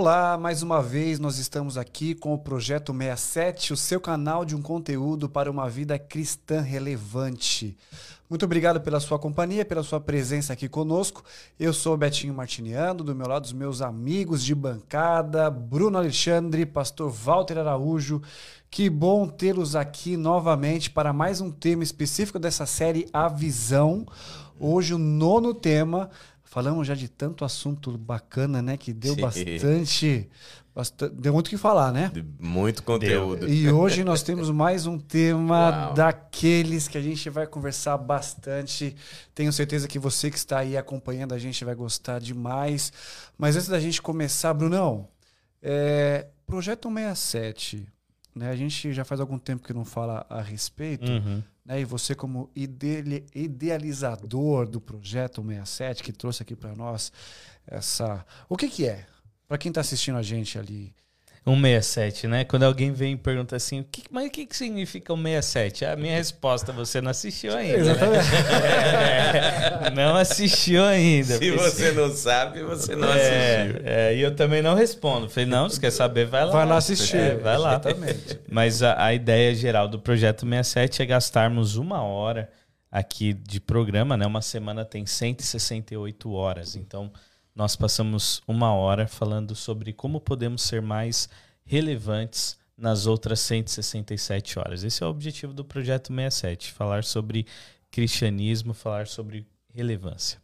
Olá, mais uma vez nós estamos aqui com o Projeto 67, o seu canal de um conteúdo para uma vida cristã relevante. Muito obrigado pela sua companhia, pela sua presença aqui conosco. Eu sou Betinho Martiniano, do meu lado os meus amigos de bancada, Bruno Alexandre, pastor Walter Araújo. Que bom tê-los aqui novamente para mais um tema específico dessa série A Visão. Hoje o nono tema Falamos já de tanto assunto bacana, né? Que deu Sim. bastante, bastante. Deu muito o que falar, né? Muito conteúdo. Deu. E hoje nós temos mais um tema Uau. daqueles que a gente vai conversar bastante. Tenho certeza que você que está aí acompanhando a gente vai gostar demais. Mas antes da gente começar, Brunão, é, Projeto 67. Né? A gente já faz algum tempo que não fala a respeito. Uhum né? E você como idealizador do projeto 67 que trouxe aqui para nós essa, o que que é? Para quem está assistindo a gente ali, 167, né? Quando alguém vem e pergunta assim, o que, mas o que, que significa 167? A minha resposta, você não assistiu ainda. Né? Exatamente. Né? É, não assistiu ainda. Se você não sabe, você não é, assistiu. É, e eu também não respondo. Falei, não, se quer saber, vai lá. Vai lá assistir. É, vai lá. Exatamente. Mas a, a ideia geral do Projeto 67 é gastarmos uma hora aqui de programa, né? Uma semana tem 168 horas. Então, nós passamos uma hora falando sobre como podemos ser mais relevantes nas outras 167 horas. Esse é o objetivo do projeto 67, falar sobre cristianismo, falar sobre relevância.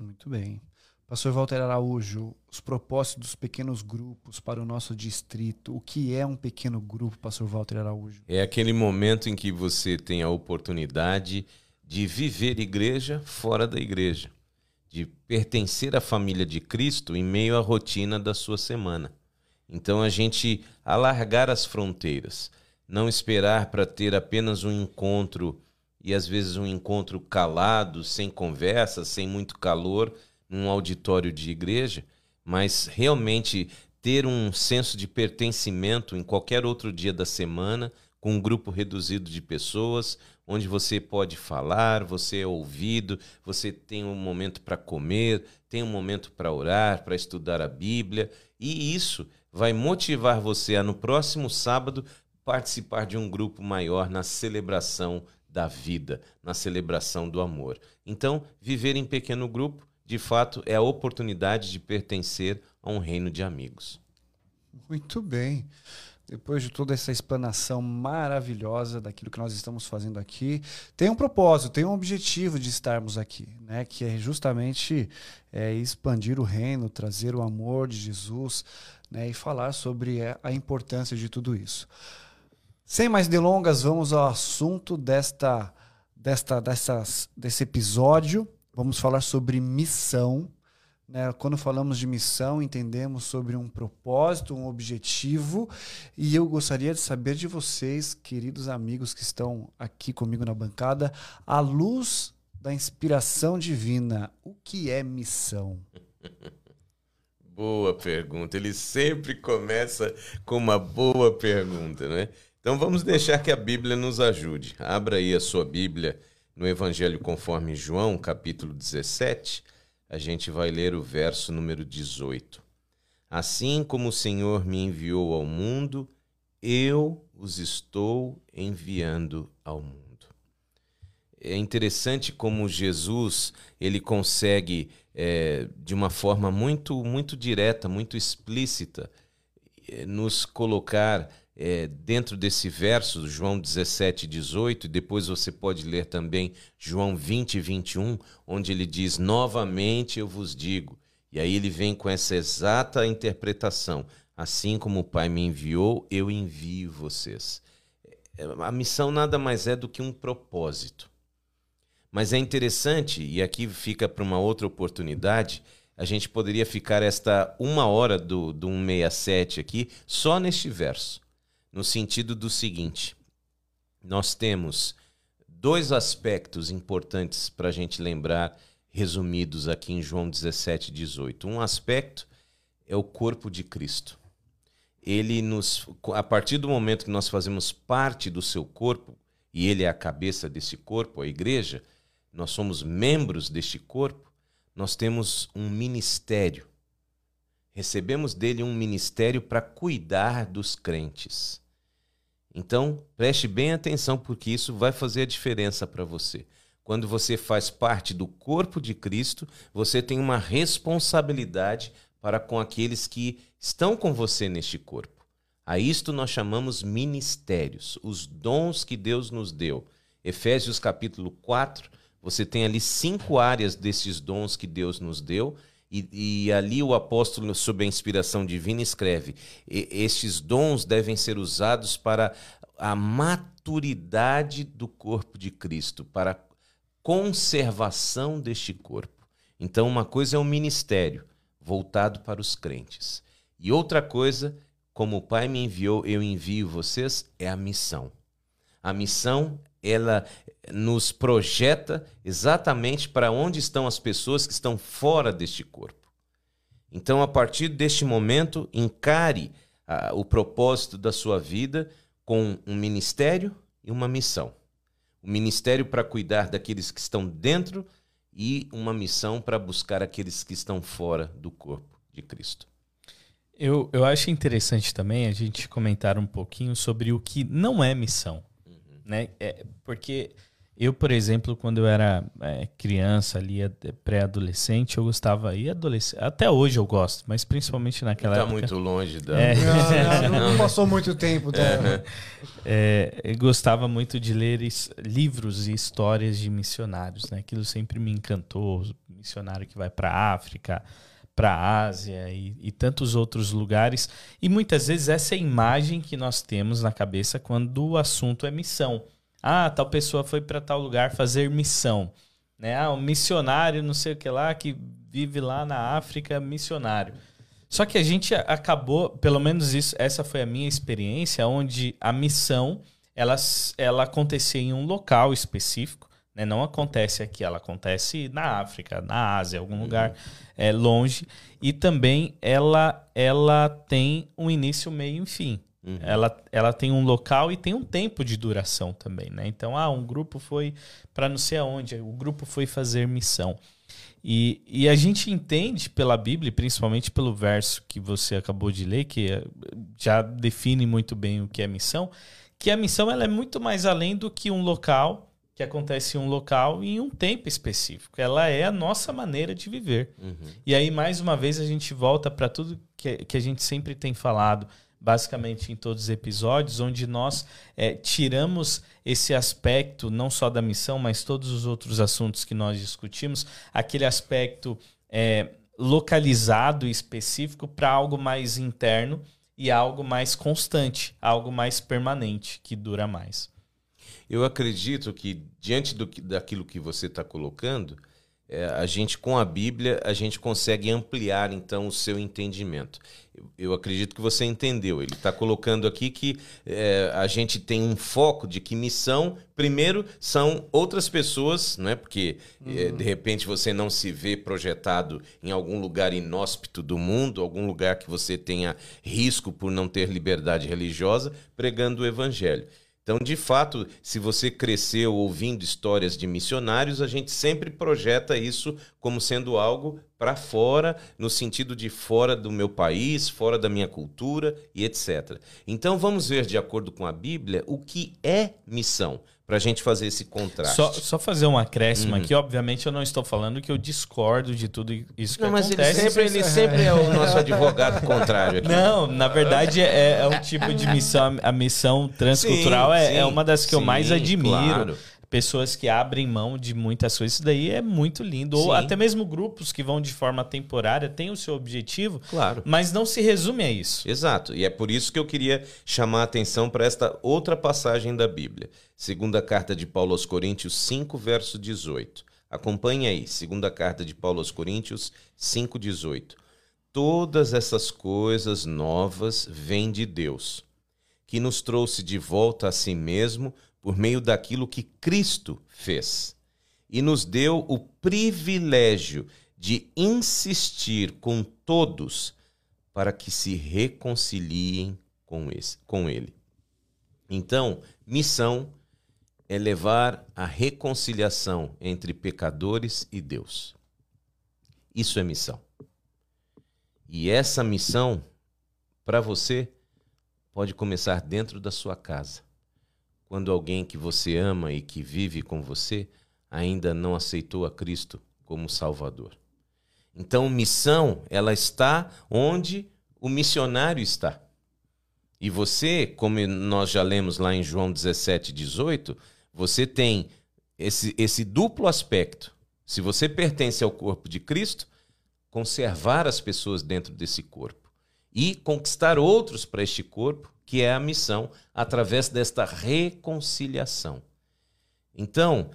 Muito bem. Pastor Walter Araújo, os propósitos dos pequenos grupos para o nosso distrito. O que é um pequeno grupo, Pastor Walter Araújo? É aquele momento em que você tem a oportunidade de viver igreja fora da igreja de pertencer à família de Cristo em meio à rotina da sua semana. Então a gente alargar as fronteiras, não esperar para ter apenas um encontro e às vezes um encontro calado, sem conversa, sem muito calor, num auditório de igreja, mas realmente ter um senso de pertencimento em qualquer outro dia da semana, com um grupo reduzido de pessoas, onde você pode falar, você é ouvido, você tem um momento para comer, tem um momento para orar, para estudar a Bíblia, e isso vai motivar você a no próximo sábado participar de um grupo maior na celebração da vida, na celebração do amor. Então, viver em pequeno grupo, de fato, é a oportunidade de pertencer a um reino de amigos. Muito bem depois de toda essa explanação maravilhosa daquilo que nós estamos fazendo aqui, tem um propósito, tem um objetivo de estarmos aqui, né? que é justamente é, expandir o reino, trazer o amor de Jesus né? e falar sobre a importância de tudo isso. Sem mais delongas, vamos ao assunto desta, desta, dessas, desse episódio. Vamos falar sobre missão. Né? Quando falamos de missão, entendemos sobre um propósito, um objetivo, e eu gostaria de saber de vocês, queridos amigos que estão aqui comigo na bancada, à luz da inspiração divina, o que é missão? Boa pergunta. Ele sempre começa com uma boa pergunta, né? Então vamos deixar que a Bíblia nos ajude. Abra aí a sua Bíblia no Evangelho conforme João, capítulo 17 a gente vai ler o verso número 18. Assim como o Senhor me enviou ao mundo, eu os estou enviando ao mundo. É interessante como Jesus ele consegue é, de uma forma muito muito direta, muito explícita, é, nos colocar é, dentro desse verso, João 17, 18, e depois você pode ler também João 20, 21, onde ele diz: Novamente eu vos digo. E aí ele vem com essa exata interpretação: Assim como o Pai me enviou, eu envio vocês. É, a missão nada mais é do que um propósito. Mas é interessante, e aqui fica para uma outra oportunidade, a gente poderia ficar esta uma hora do, do 167 aqui só neste verso no sentido do seguinte: nós temos dois aspectos importantes para a gente lembrar, resumidos aqui em João 17, 18. Um aspecto é o corpo de Cristo. Ele nos, a partir do momento que nós fazemos parte do seu corpo, e ele é a cabeça desse corpo, a igreja, nós somos membros deste corpo, nós temos um ministério recebemos dele um ministério para cuidar dos crentes. Então, preste bem atenção, porque isso vai fazer a diferença para você. Quando você faz parte do corpo de Cristo, você tem uma responsabilidade para com aqueles que estão com você neste corpo. A isto nós chamamos ministérios, os dons que Deus nos deu. Efésios capítulo 4, você tem ali cinco áreas desses dons que Deus nos deu e, e, ali o apóstolo, sob a inspiração divina, escreve: estes dons devem ser usados para a maturidade do corpo de Cristo, para a conservação deste corpo. Então, uma coisa é o um ministério voltado para os crentes, e outra coisa, como o Pai me enviou, eu envio vocês, é a missão. A missão ela nos projeta exatamente para onde estão as pessoas que estão fora deste corpo. Então, a partir deste momento, encare ah, o propósito da sua vida com um ministério e uma missão. O um ministério para cuidar daqueles que estão dentro e uma missão para buscar aqueles que estão fora do corpo de Cristo. Eu, eu acho interessante também a gente comentar um pouquinho sobre o que não é missão né? É, porque eu, por exemplo, quando eu era é, criança ali, pré-adolescente, eu gostava, e adolescente, até hoje eu gosto, mas principalmente naquela tá época. muito longe da... É. Não, não, não, passou muito tempo. Tá? É, eu gostava muito de ler livros e histórias de missionários, né? Aquilo sempre me encantou, missionário que vai para a África, para a Ásia e, e, tantos outros lugares. E muitas vezes essa é a imagem que nós temos na cabeça quando o assunto é missão. Ah, tal pessoa foi para tal lugar fazer missão. Né? Ah, um missionário, não sei o que lá, que vive lá na África, missionário. Só que a gente acabou, pelo menos isso, essa foi a minha experiência, onde a missão ela, ela acontecia em um local específico né? Não acontece aqui, ela acontece na África, na Ásia, algum uhum. lugar é, longe. E também ela, ela tem um início, meio e fim. Uhum. Ela, ela tem um local e tem um tempo de duração também. Né? Então, ah, um grupo foi para não sei aonde, o grupo foi fazer missão. E, e a gente entende pela Bíblia, principalmente pelo verso que você acabou de ler, que é, já define muito bem o que é missão, que a missão ela é muito mais além do que um local que acontece em um local e em um tempo específico. Ela é a nossa maneira de viver. Uhum. E aí, mais uma vez, a gente volta para tudo que, que a gente sempre tem falado, basicamente em todos os episódios, onde nós é, tiramos esse aspecto, não só da missão, mas todos os outros assuntos que nós discutimos, aquele aspecto é, localizado e específico para algo mais interno e algo mais constante, algo mais permanente, que dura mais. Eu acredito que, diante do, daquilo que você está colocando, é, a gente, com a Bíblia, a gente consegue ampliar, então, o seu entendimento. Eu, eu acredito que você entendeu. Ele está colocando aqui que é, a gente tem um foco de que missão, primeiro, são outras pessoas, não é? Porque, uhum. é, de repente, você não se vê projetado em algum lugar inóspito do mundo, algum lugar que você tenha risco por não ter liberdade religiosa, pregando o Evangelho. Então, de fato, se você cresceu ouvindo histórias de missionários, a gente sempre projeta isso como sendo algo para fora, no sentido de fora do meu país, fora da minha cultura e etc. Então, vamos ver, de acordo com a Bíblia, o que é missão para a gente fazer esse contraste. Só, só fazer um acréscimo uhum. aqui, obviamente eu não estou falando que eu discordo de tudo isso que não, mas acontece. Ele sempre, ele sempre é o nosso advogado contrário aqui. Não, na verdade é, é um tipo de missão, a missão transcultural sim, é, sim, é uma das que sim, eu mais admiro. Claro pessoas que abrem mão de muitas coisas. Isso daí é muito lindo. Sim. Ou até mesmo grupos que vão de forma temporária têm o seu objetivo, claro. mas não se resume a isso. Exato. E é por isso que eu queria chamar a atenção para esta outra passagem da Bíblia. Segunda carta de Paulo aos Coríntios 5, verso 18. Acompanhe aí, segunda carta de Paulo aos Coríntios 5, 18. Todas essas coisas novas vêm de Deus, que nos trouxe de volta a si mesmo por meio daquilo que Cristo fez e nos deu o privilégio de insistir com todos para que se reconciliem com, esse, com Ele. Então, missão é levar a reconciliação entre pecadores e Deus. Isso é missão. E essa missão, para você, pode começar dentro da sua casa. Quando alguém que você ama e que vive com você ainda não aceitou a Cristo como Salvador. Então, missão, ela está onde o missionário está. E você, como nós já lemos lá em João 17, 18, você tem esse, esse duplo aspecto. Se você pertence ao corpo de Cristo, conservar as pessoas dentro desse corpo e conquistar outros para este corpo, que é a missão, através desta reconciliação. Então,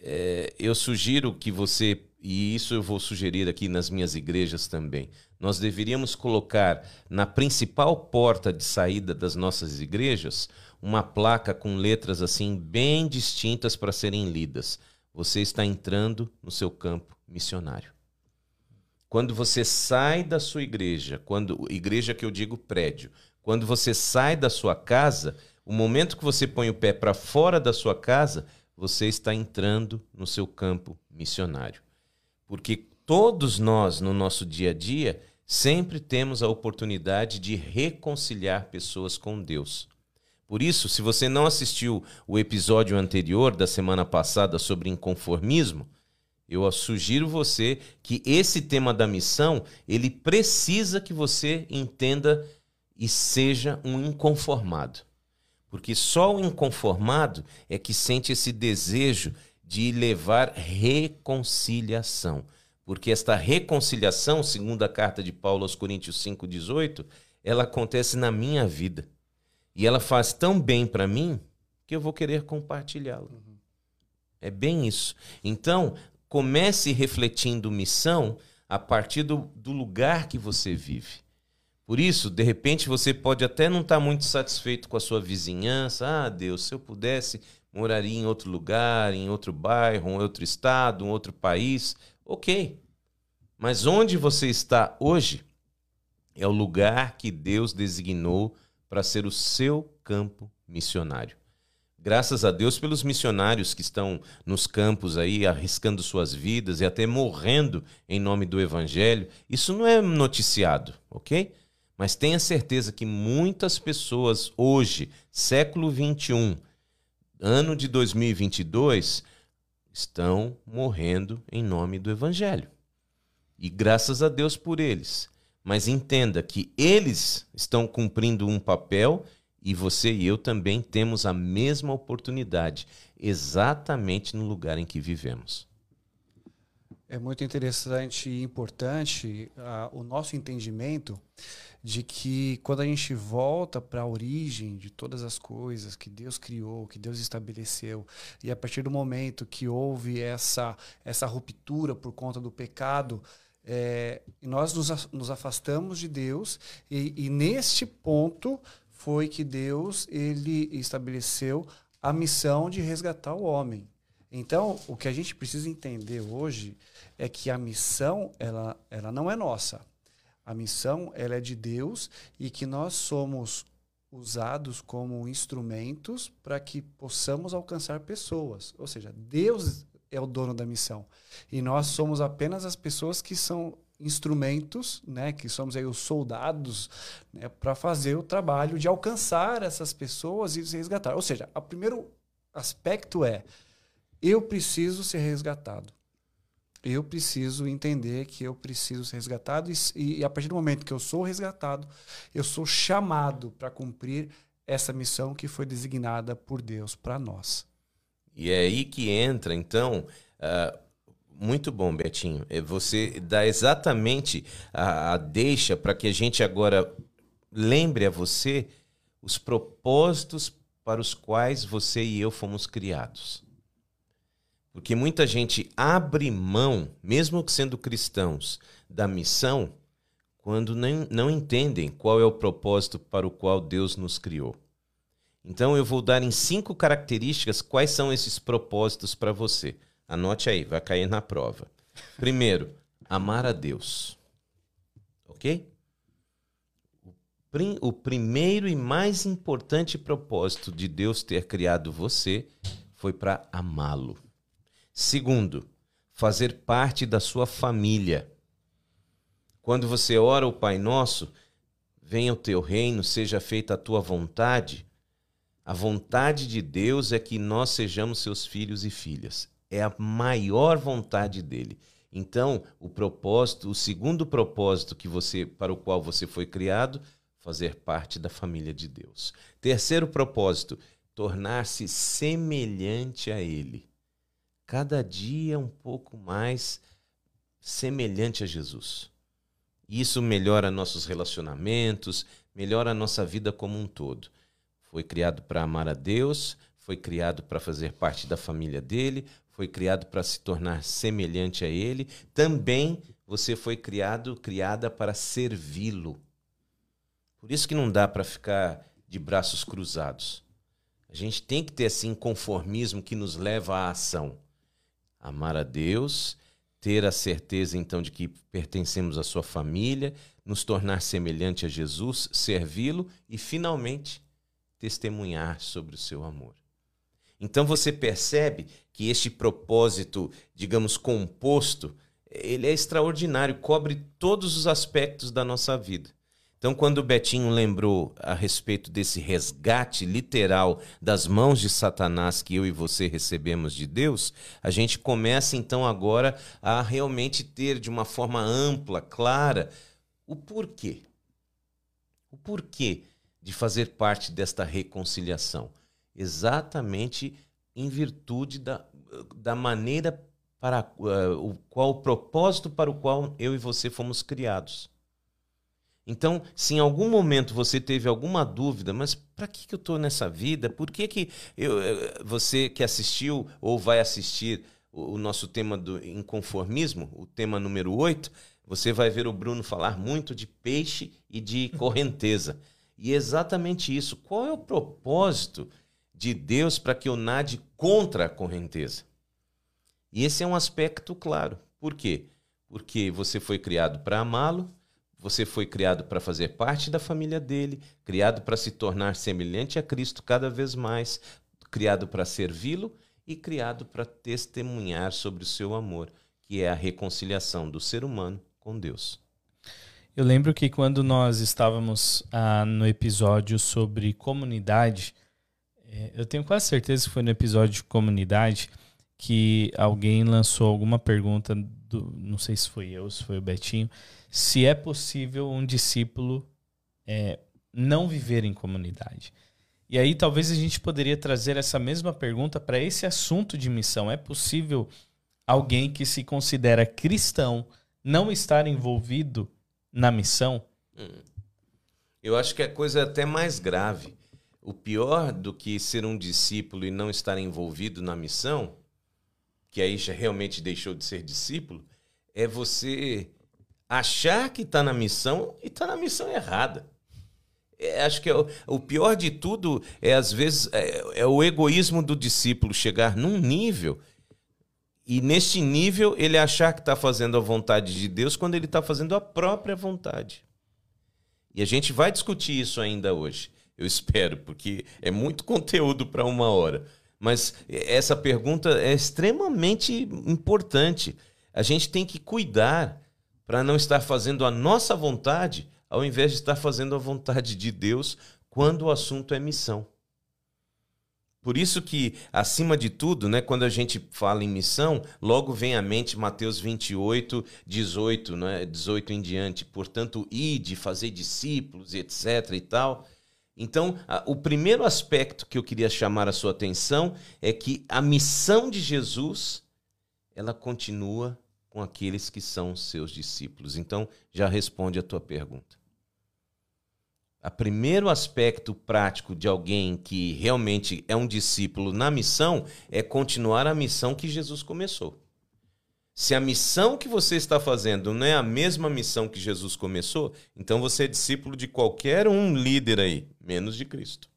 é, eu sugiro que você, e isso eu vou sugerir aqui nas minhas igrejas também, nós deveríamos colocar na principal porta de saída das nossas igrejas uma placa com letras assim bem distintas para serem lidas. Você está entrando no seu campo missionário. Quando você sai da sua igreja, quando igreja que eu digo prédio, quando você sai da sua casa, o momento que você põe o pé para fora da sua casa, você está entrando no seu campo missionário. Porque todos nós, no nosso dia a dia, sempre temos a oportunidade de reconciliar pessoas com Deus. Por isso, se você não assistiu o episódio anterior da semana passada sobre inconformismo, eu sugiro você que esse tema da missão, ele precisa que você entenda e seja um inconformado. Porque só o inconformado é que sente esse desejo de levar reconciliação. Porque esta reconciliação, segundo a carta de Paulo aos Coríntios 5:18, ela acontece na minha vida. E ela faz tão bem para mim que eu vou querer compartilhá-la. Uhum. É bem isso. Então, comece refletindo missão a partir do, do lugar que você vive. Por isso, de repente, você pode até não estar tá muito satisfeito com a sua vizinhança. Ah, Deus, se eu pudesse, moraria em outro lugar, em outro bairro, em outro estado, em outro país. Ok. Mas onde você está hoje é o lugar que Deus designou para ser o seu campo missionário. Graças a Deus pelos missionários que estão nos campos aí arriscando suas vidas e até morrendo em nome do evangelho. Isso não é noticiado, ok? Mas tenha certeza que muitas pessoas hoje, século 21, ano de 2022, estão morrendo em nome do evangelho. E graças a Deus por eles. Mas entenda que eles estão cumprindo um papel e você e eu também temos a mesma oportunidade, exatamente no lugar em que vivemos. É muito interessante e importante uh, o nosso entendimento de que quando a gente volta para a origem de todas as coisas que Deus criou, que Deus estabeleceu, e a partir do momento que houve essa, essa ruptura por conta do pecado, é, nós nos, nos, afastamos de Deus e, e, neste ponto foi que Deus ele estabeleceu a missão de resgatar o homem. Então, o que a gente precisa entender hoje é que a missão ela, ela não é nossa. A missão ela é de Deus e que nós somos usados como instrumentos para que possamos alcançar pessoas. Ou seja, Deus é o dono da missão. E nós somos apenas as pessoas que são instrumentos, né, que somos aí os soldados, né, para fazer o trabalho de alcançar essas pessoas e se resgatar. Ou seja, o primeiro aspecto é eu preciso ser resgatado. Eu preciso entender que eu preciso ser resgatado e, e a partir do momento que eu sou resgatado, eu sou chamado para cumprir essa missão que foi designada por Deus para nós. E é aí que entra, então, uh, muito bom, Betinho. É você dá exatamente a, a deixa para que a gente agora lembre a você os propósitos para os quais você e eu fomos criados. Porque muita gente abre mão, mesmo sendo cristãos, da missão quando nem, não entendem qual é o propósito para o qual Deus nos criou. Então eu vou dar em cinco características quais são esses propósitos para você. Anote aí, vai cair na prova. Primeiro, amar a Deus. Ok? O primeiro e mais importante propósito de Deus ter criado você foi para amá-lo. Segundo, fazer parte da sua família. Quando você ora o Pai Nosso, venha o teu reino, seja feita a tua vontade. A vontade de Deus é que nós sejamos seus filhos e filhas. É a maior vontade dele. Então, o propósito, o segundo propósito que você para o qual você foi criado, fazer parte da família de Deus. Terceiro propósito, tornar-se semelhante a ele. Cada dia um pouco mais semelhante a Jesus. Isso melhora nossos relacionamentos, melhora a nossa vida como um todo. Foi criado para amar a Deus, foi criado para fazer parte da família dele, foi criado para se tornar semelhante a ele. Também você foi criado, criada para servi-lo. Por isso que não dá para ficar de braços cruzados. A gente tem que ter esse inconformismo que nos leva à ação. Amar a Deus ter a certeza então de que pertencemos à sua família, nos tornar semelhante a Jesus, servi-lo e finalmente testemunhar sobre o seu amor. Então você percebe que este propósito, digamos, composto, ele é extraordinário, cobre todos os aspectos da nossa vida. Então, quando o Betinho lembrou a respeito desse resgate literal das mãos de Satanás que eu e você recebemos de Deus, a gente começa então agora a realmente ter de uma forma ampla, clara, o porquê. O porquê de fazer parte desta reconciliação. Exatamente em virtude da, da maneira para uh, o qual o propósito para o qual eu e você fomos criados. Então, se em algum momento você teve alguma dúvida, mas para que, que eu estou nessa vida? Por que, que eu, você que assistiu ou vai assistir o, o nosso tema do inconformismo, o tema número 8, você vai ver o Bruno falar muito de peixe e de correnteza. E é exatamente isso. Qual é o propósito de Deus para que eu nade contra a correnteza? E esse é um aspecto claro. Por quê? Porque você foi criado para amá-lo, você foi criado para fazer parte da família dele, criado para se tornar semelhante a Cristo cada vez mais, criado para servi-lo e criado para testemunhar sobre o seu amor, que é a reconciliação do ser humano com Deus. Eu lembro que quando nós estávamos ah, no episódio sobre comunidade, é, eu tenho quase certeza que foi no episódio de comunidade que alguém lançou alguma pergunta, do, não sei se foi eu, se foi o Betinho, se é possível um discípulo é, não viver em comunidade. E aí talvez a gente poderia trazer essa mesma pergunta para esse assunto de missão. É possível alguém que se considera cristão não estar envolvido na missão? Eu acho que a coisa é até mais grave. O pior do que ser um discípulo e não estar envolvido na missão, que aí realmente deixou de ser discípulo, é você achar que está na missão e está na missão errada. É, acho que é o, o, pior de tudo é, às vezes, é, é o egoísmo do discípulo chegar num nível e, neste nível, ele achar que está fazendo a vontade de Deus quando ele está fazendo a própria vontade. E a gente vai discutir isso ainda hoje, eu espero, porque é muito conteúdo para uma hora. Mas essa pergunta é extremamente importante. A gente tem que cuidar para não estar fazendo a nossa vontade, ao invés de estar fazendo a vontade de Deus quando o assunto é missão. Por isso que, acima de tudo, né, quando a gente fala em missão, logo vem à mente Mateus 28, 18, né, 18 em diante. Portanto, ide, fazer discípulos, etc. e tal. Então, o primeiro aspecto que eu queria chamar a sua atenção é que a missão de Jesus, ela continua com aqueles que são seus discípulos. Então, já responde a tua pergunta. O primeiro aspecto prático de alguém que realmente é um discípulo na missão é continuar a missão que Jesus começou. Se a missão que você está fazendo não é a mesma missão que Jesus começou, então você é discípulo de qualquer um líder aí, menos de Cristo.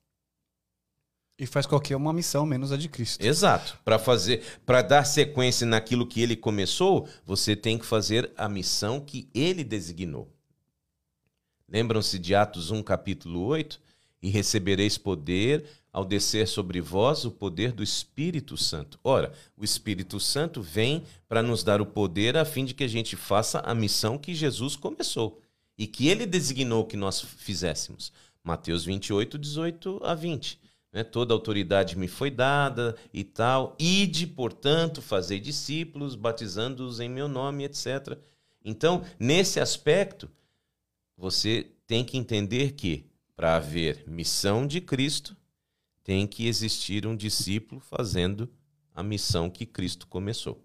E faz qualquer uma missão menos a de Cristo. Exato. Para fazer, para dar sequência naquilo que ele começou, você tem que fazer a missão que ele designou. Lembram-se de Atos 1, capítulo 8? E recebereis poder ao descer sobre vós o poder do Espírito Santo. Ora, o Espírito Santo vem para nos dar o poder a fim de que a gente faça a missão que Jesus começou e que ele designou que nós fizéssemos. Mateus 28, 18 a 20. Né? Toda autoridade me foi dada e tal. Ide, portanto, fazer discípulos, batizando-os em meu nome, etc. Então, nesse aspecto, você tem que entender que, para haver missão de Cristo, tem que existir um discípulo fazendo a missão que Cristo começou.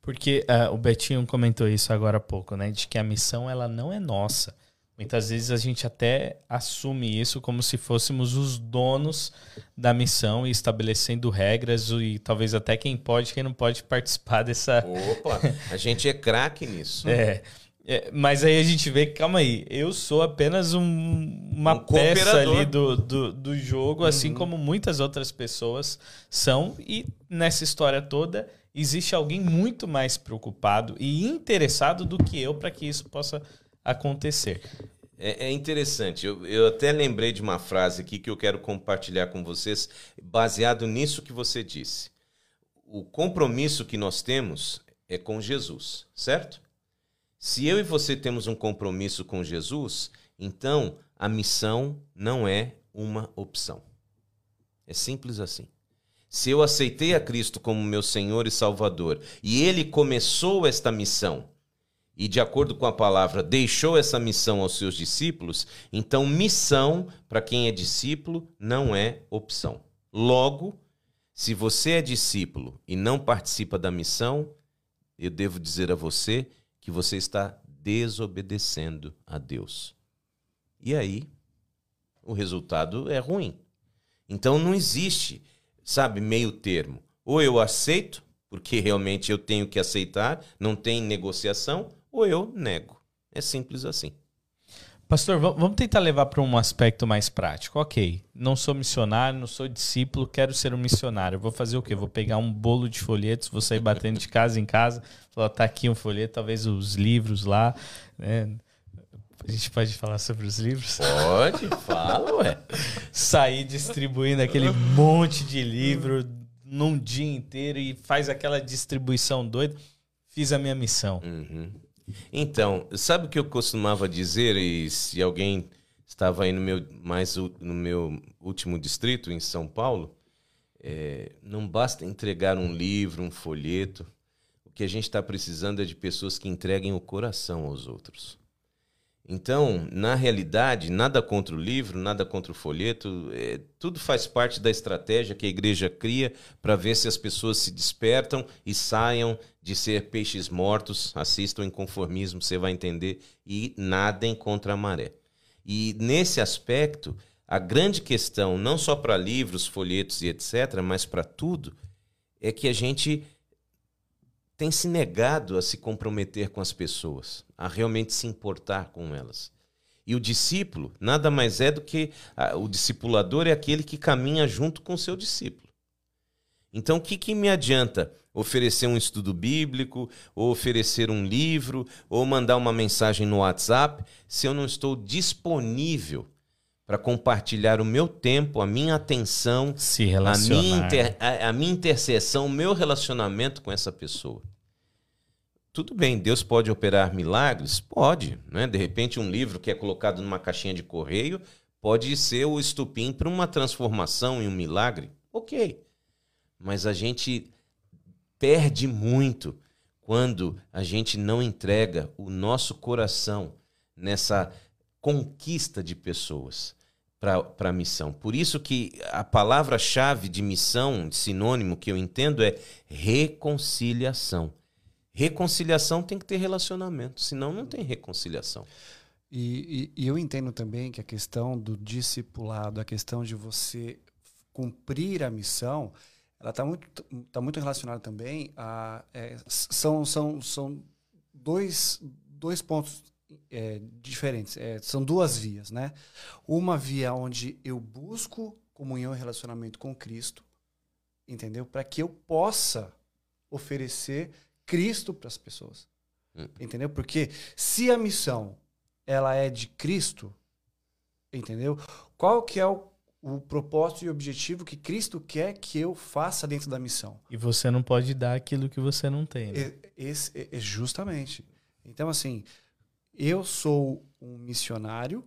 Porque uh, o Betinho comentou isso agora há pouco, né? De que a missão ela não é nossa. Muitas vezes a gente até assume isso como se fôssemos os donos da missão e estabelecendo regras e talvez até quem pode quem não pode participar dessa. Opa, a gente é craque nisso. É. É, mas aí a gente vê que, calma aí, eu sou apenas um, uma um peça ali do, do, do jogo, assim uhum. como muitas outras pessoas são, e nessa história toda existe alguém muito mais preocupado e interessado do que eu para que isso possa acontecer. É, é interessante, eu, eu até lembrei de uma frase aqui que eu quero compartilhar com vocês, baseado nisso que você disse. O compromisso que nós temos é com Jesus, certo? Se eu e você temos um compromisso com Jesus, então a missão não é uma opção. É simples assim. Se eu aceitei a Cristo como meu Senhor e Salvador e ele começou esta missão e, de acordo com a palavra, deixou essa missão aos seus discípulos, então missão para quem é discípulo não é opção. Logo, se você é discípulo e não participa da missão, eu devo dizer a você que você está desobedecendo a Deus. E aí, o resultado é ruim. Então não existe, sabe, meio termo. Ou eu aceito, porque realmente eu tenho que aceitar, não tem negociação, ou eu nego. É simples assim. Pastor, vamos tentar levar para um aspecto mais prático. Ok, não sou missionário, não sou discípulo, quero ser um missionário. Vou fazer o quê? Vou pegar um bolo de folhetos, vou sair batendo de casa em casa, falar, tá aqui um folheto, talvez os livros lá. Né? A gente pode falar sobre os livros? Pode, fala, ué. Sair distribuindo aquele monte de livro num dia inteiro e faz aquela distribuição doida. Fiz a minha missão. Uhum. Então, sabe o que eu costumava dizer? E se alguém estava aí no meu, mais no meu último distrito, em São Paulo, é, não basta entregar um livro, um folheto. O que a gente está precisando é de pessoas que entreguem o coração aos outros. Então, na realidade, nada contra o livro, nada contra o folheto, é, tudo faz parte da estratégia que a igreja cria para ver se as pessoas se despertam e saiam de ser peixes mortos, assistam em conformismo, você vai entender, e nadem contra a maré. E nesse aspecto, a grande questão, não só para livros, folhetos e etc., mas para tudo, é que a gente tem se negado a se comprometer com as pessoas, a realmente se importar com elas. E o discípulo nada mais é do que o discipulador é aquele que caminha junto com o seu discípulo. Então, o que, que me adianta oferecer um estudo bíblico, ou oferecer um livro, ou mandar uma mensagem no WhatsApp, se eu não estou disponível para compartilhar o meu tempo, a minha atenção, Se a, minha inter, a, a minha intercessão, o meu relacionamento com essa pessoa. Tudo bem, Deus pode operar milagres? Pode. Né? De repente, um livro que é colocado numa caixinha de correio pode ser o estupim para uma transformação e um milagre. Ok. Mas a gente perde muito quando a gente não entrega o nosso coração nessa conquista de pessoas para a missão. Por isso que a palavra-chave de missão, sinônimo que eu entendo é reconciliação. Reconciliação tem que ter relacionamento, senão não tem reconciliação. E, e, e eu entendo também que a questão do discipulado, a questão de você cumprir a missão, ela está muito, tá muito relacionada também a. É, são são, são dois, dois pontos é, diferentes. É, são duas vias, né? Uma via onde eu busco comunhão e relacionamento com Cristo, entendeu? Para que eu possa oferecer Cristo para as pessoas, hum. entendeu? Porque se a missão ela é de Cristo, entendeu? Qual que é o o propósito e objetivo que Cristo quer que eu faça dentro da missão. E você não pode dar aquilo que você não tem. Né? Esse, é, é justamente. Então, assim, eu sou um missionário,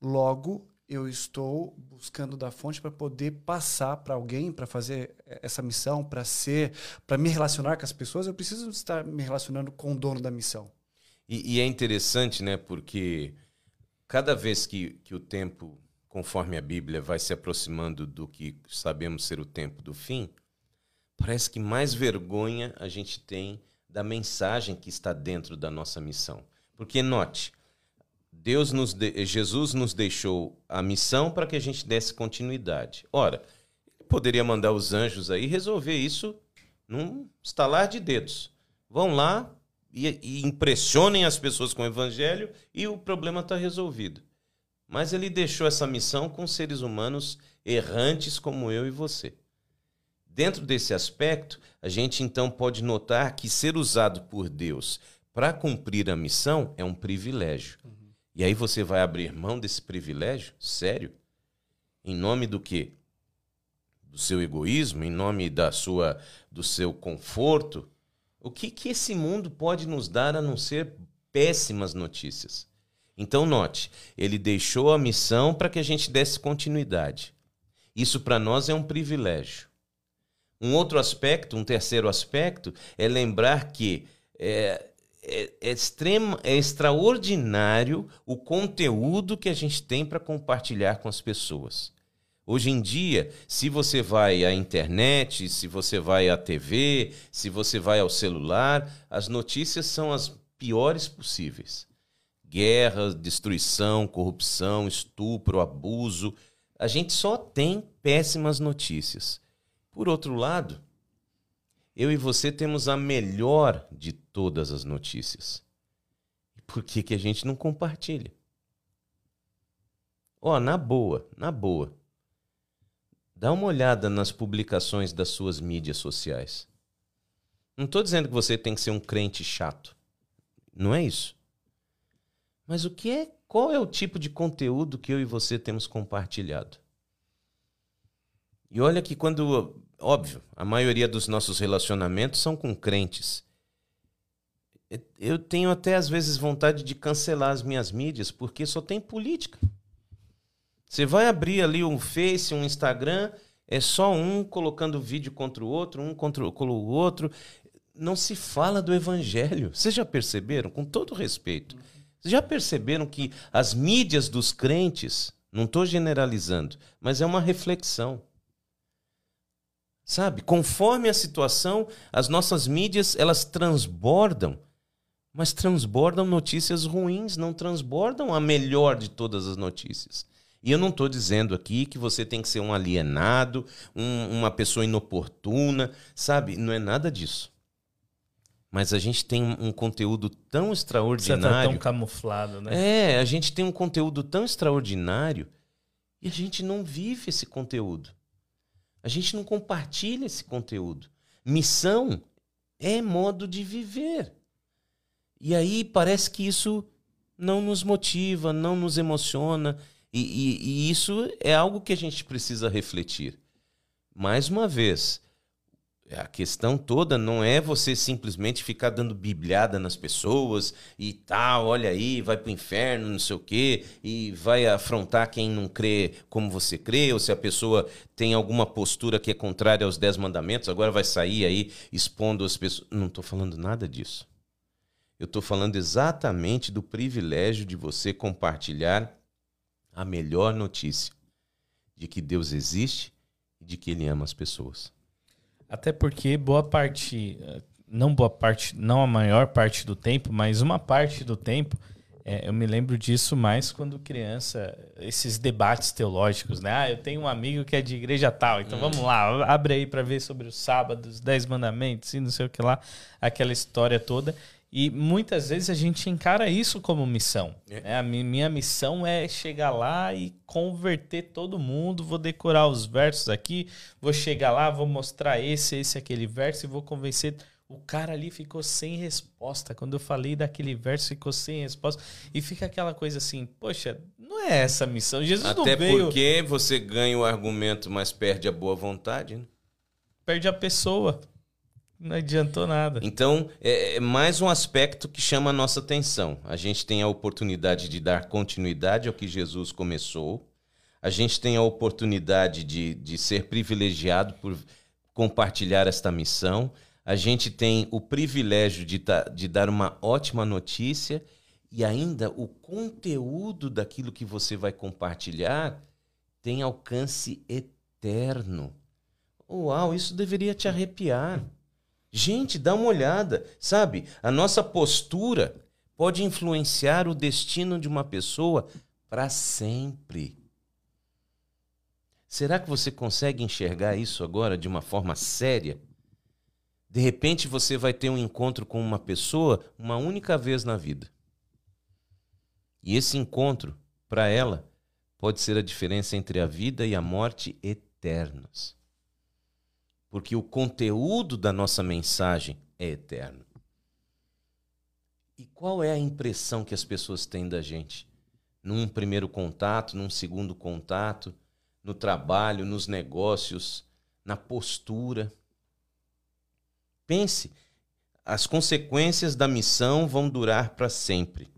logo eu estou buscando da fonte para poder passar para alguém, para fazer essa missão, para ser, para me relacionar com as pessoas, eu preciso estar me relacionando com o dono da missão. E, e é interessante, né? Porque cada vez que, que o tempo, conforme a Bíblia, vai se aproximando do que sabemos ser o tempo do fim, parece que mais vergonha a gente tem da mensagem que está dentro da nossa missão. Porque note, Deus nos de... Jesus nos deixou a missão para que a gente desse continuidade. Ora, ele poderia mandar os anjos aí resolver isso num estalar de dedos. Vão lá e, e impressionem as pessoas com o evangelho e o problema está resolvido. Mas ele deixou essa missão com seres humanos errantes como eu e você. Dentro desse aspecto, a gente então pode notar que ser usado por Deus para cumprir a missão é um privilégio. E aí você vai abrir mão desse privilégio? Sério? Em nome do quê? Do seu egoísmo, em nome da sua do seu conforto? O que que esse mundo pode nos dar a não ser péssimas notícias? Então note, ele deixou a missão para que a gente desse continuidade. Isso para nós é um privilégio. Um outro aspecto, um terceiro aspecto, é lembrar que é, é, é, extrema, é extraordinário o conteúdo que a gente tem para compartilhar com as pessoas. Hoje em dia, se você vai à internet, se você vai à TV, se você vai ao celular, as notícias são as piores possíveis. Guerra, destruição, corrupção, estupro, abuso. A gente só tem péssimas notícias. Por outro lado, eu e você temos a melhor de todas as notícias. Por que, que a gente não compartilha? Ó, oh, na boa, na boa. Dá uma olhada nas publicações das suas mídias sociais. Não estou dizendo que você tem que ser um crente chato. Não é isso. Mas o que é, qual é o tipo de conteúdo que eu e você temos compartilhado? E olha que quando óbvio, a maioria dos nossos relacionamentos são com crentes. Eu tenho até às vezes vontade de cancelar as minhas mídias porque só tem política. Você vai abrir ali um Face, um Instagram, é só um colocando vídeo contra o outro, um contra o outro. Não se fala do evangelho. Vocês já perceberam? Com todo respeito. Vocês já perceberam que as mídias dos crentes, não estou generalizando, mas é uma reflexão Sabe? Conforme a situação, as nossas mídias, elas transbordam, mas transbordam notícias ruins, não transbordam a melhor de todas as notícias. E eu não estou dizendo aqui que você tem que ser um alienado, um, uma pessoa inoportuna, sabe? Não é nada disso. Mas a gente tem um conteúdo tão extraordinário. Você tá tão camuflado, né? É, a gente tem um conteúdo tão extraordinário e a gente não vive esse conteúdo. A gente não compartilha esse conteúdo. Missão é modo de viver. E aí parece que isso não nos motiva, não nos emociona. E, e, e isso é algo que a gente precisa refletir. Mais uma vez, a questão toda não é você simplesmente ficar dando bibliada nas pessoas e tal, olha aí, vai pro inferno, não sei o quê, e vai afrontar quem não crê como você crê, ou se a pessoa tem alguma postura que é contrária aos dez mandamentos, agora vai sair aí expondo as pessoas. Não estou falando nada disso. Eu estou falando exatamente do privilégio de você compartilhar a melhor notícia de que Deus existe e de que Ele ama as pessoas. Até porque boa parte, não boa parte, não a maior parte do tempo, mas uma parte do tempo, é, eu me lembro disso mais quando criança, esses debates teológicos, né? Ah, eu tenho um amigo que é de igreja tal, então hum. vamos lá, abre aí para ver sobre os sábados, dez mandamentos e não sei o que lá, aquela história toda. E muitas vezes a gente encara isso como missão. É. Né? A minha missão é chegar lá e converter todo mundo. Vou decorar os versos aqui, vou chegar lá, vou mostrar esse, esse, aquele verso e vou convencer. O cara ali ficou sem resposta. Quando eu falei daquele verso, ficou sem resposta. E fica aquela coisa assim: poxa, não é essa a missão. Jesus Até não veio... porque você ganha o argumento, mas perde a boa vontade, né? Perde a pessoa. Não adiantou nada. Então, é, é mais um aspecto que chama a nossa atenção. A gente tem a oportunidade de dar continuidade ao que Jesus começou. A gente tem a oportunidade de, de ser privilegiado por compartilhar esta missão. A gente tem o privilégio de, de dar uma ótima notícia e ainda o conteúdo daquilo que você vai compartilhar tem alcance eterno. Uau, isso deveria te arrepiar. Gente, dá uma olhada, sabe? A nossa postura pode influenciar o destino de uma pessoa para sempre. Será que você consegue enxergar isso agora de uma forma séria? De repente você vai ter um encontro com uma pessoa uma única vez na vida. E esse encontro, para ela, pode ser a diferença entre a vida e a morte eternas. Porque o conteúdo da nossa mensagem é eterno. E qual é a impressão que as pessoas têm da gente? Num primeiro contato, num segundo contato, no trabalho, nos negócios, na postura. Pense, as consequências da missão vão durar para sempre.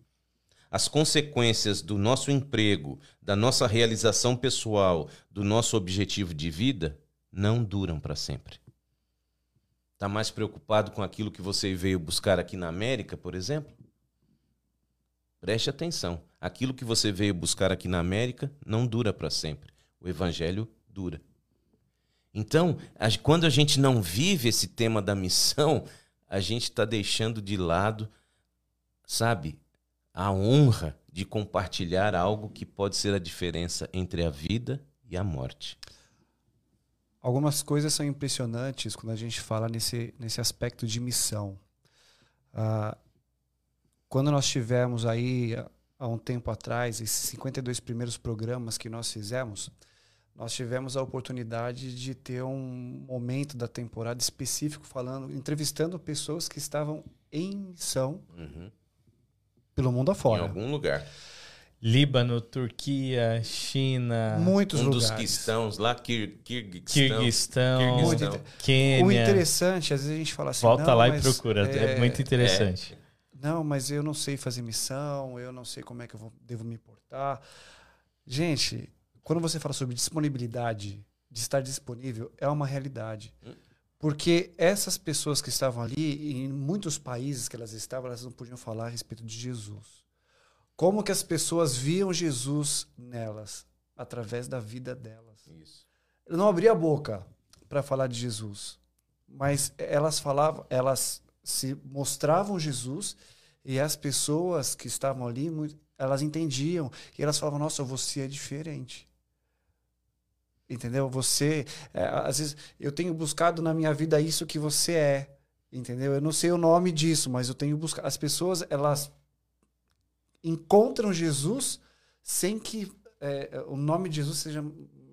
As consequências do nosso emprego, da nossa realização pessoal, do nosso objetivo de vida, não duram para sempre. Está mais preocupado com aquilo que você veio buscar aqui na América, por exemplo? Preste atenção. Aquilo que você veio buscar aqui na América não dura para sempre. O evangelho dura. Então, quando a gente não vive esse tema da missão, a gente está deixando de lado, sabe, a honra de compartilhar algo que pode ser a diferença entre a vida e a morte. Algumas coisas são impressionantes quando a gente fala nesse, nesse aspecto de missão. Ah, quando nós tivemos aí, há um tempo atrás, esses 52 primeiros programas que nós fizemos, nós tivemos a oportunidade de ter um momento da temporada específico falando, entrevistando pessoas que estavam em missão uhum. pelo mundo afora. Em algum lugar. Líbano, Turquia, China. Muitos um lugares. dos cristãos lá, Kir Kirguistão. Kirguistão. Quênia. O interessante, às vezes a gente fala assim. Volta lá e procura, é, é muito interessante. É. Não, mas eu não sei fazer missão, eu não sei como é que eu vou, devo me portar. Gente, quando você fala sobre disponibilidade, de estar disponível, é uma realidade. Hum. Porque essas pessoas que estavam ali, em muitos países que elas estavam, elas não podiam falar a respeito de Jesus. Como que as pessoas viam Jesus nelas? Através da vida delas. Isso. Eu não abria a boca para falar de Jesus, mas elas falavam, elas se mostravam Jesus e as pessoas que estavam ali, elas entendiam e elas falavam: Nossa, você é diferente. Entendeu? Você, é, às vezes, eu tenho buscado na minha vida isso que você é. Entendeu? Eu não sei o nome disso, mas eu tenho buscado. As pessoas, elas encontram Jesus sem que é, o nome de Jesus seja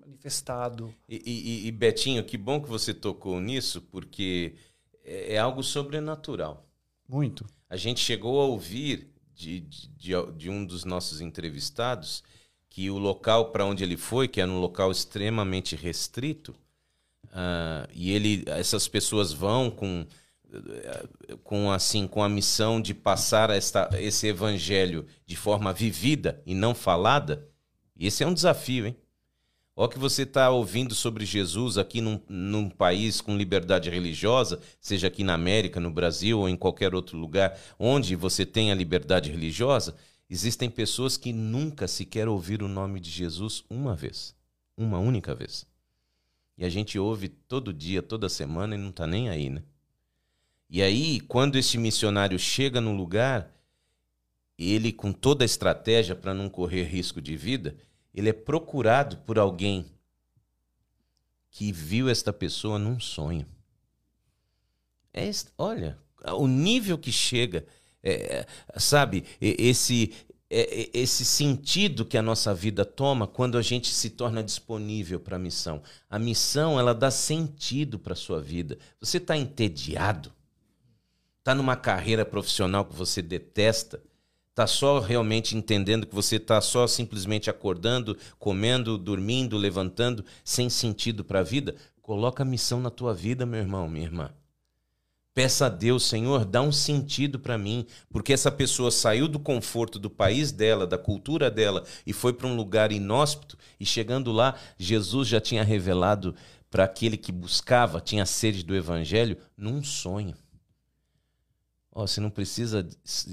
manifestado. E, e, e, Betinho, que bom que você tocou nisso, porque é, é algo sobrenatural. Muito. A gente chegou a ouvir de, de, de um dos nossos entrevistados que o local para onde ele foi, que era um local extremamente restrito, uh, e ele, essas pessoas vão com, com assim, com a missão de passar esta, esse evangelho de forma vivida e não falada. Esse é um desafio, hein? Ó que você está ouvindo sobre Jesus aqui num, num, país com liberdade religiosa, seja aqui na América, no Brasil ou em qualquer outro lugar onde você tem a liberdade religiosa, Existem pessoas que nunca sequer ouviram o nome de Jesus uma vez, uma única vez. E a gente ouve todo dia, toda semana e não está nem aí, né? E aí, quando esse missionário chega no lugar, ele, com toda a estratégia para não correr risco de vida, ele é procurado por alguém que viu esta pessoa num sonho. É, olha, o nível que chega é, sabe, esse, é, esse sentido que a nossa vida toma quando a gente se torna disponível para a missão. A missão, ela dá sentido para a sua vida. Você está entediado? Está numa carreira profissional que você detesta? Tá só realmente entendendo que você tá só simplesmente acordando, comendo, dormindo, levantando, sem sentido para a vida? Coloca a missão na tua vida, meu irmão, minha irmã. Peça a Deus, Senhor, dá um sentido para mim, porque essa pessoa saiu do conforto do país dela, da cultura dela, e foi para um lugar inóspito, e chegando lá, Jesus já tinha revelado para aquele que buscava, tinha sede do evangelho, num sonho. Oh, você não precisa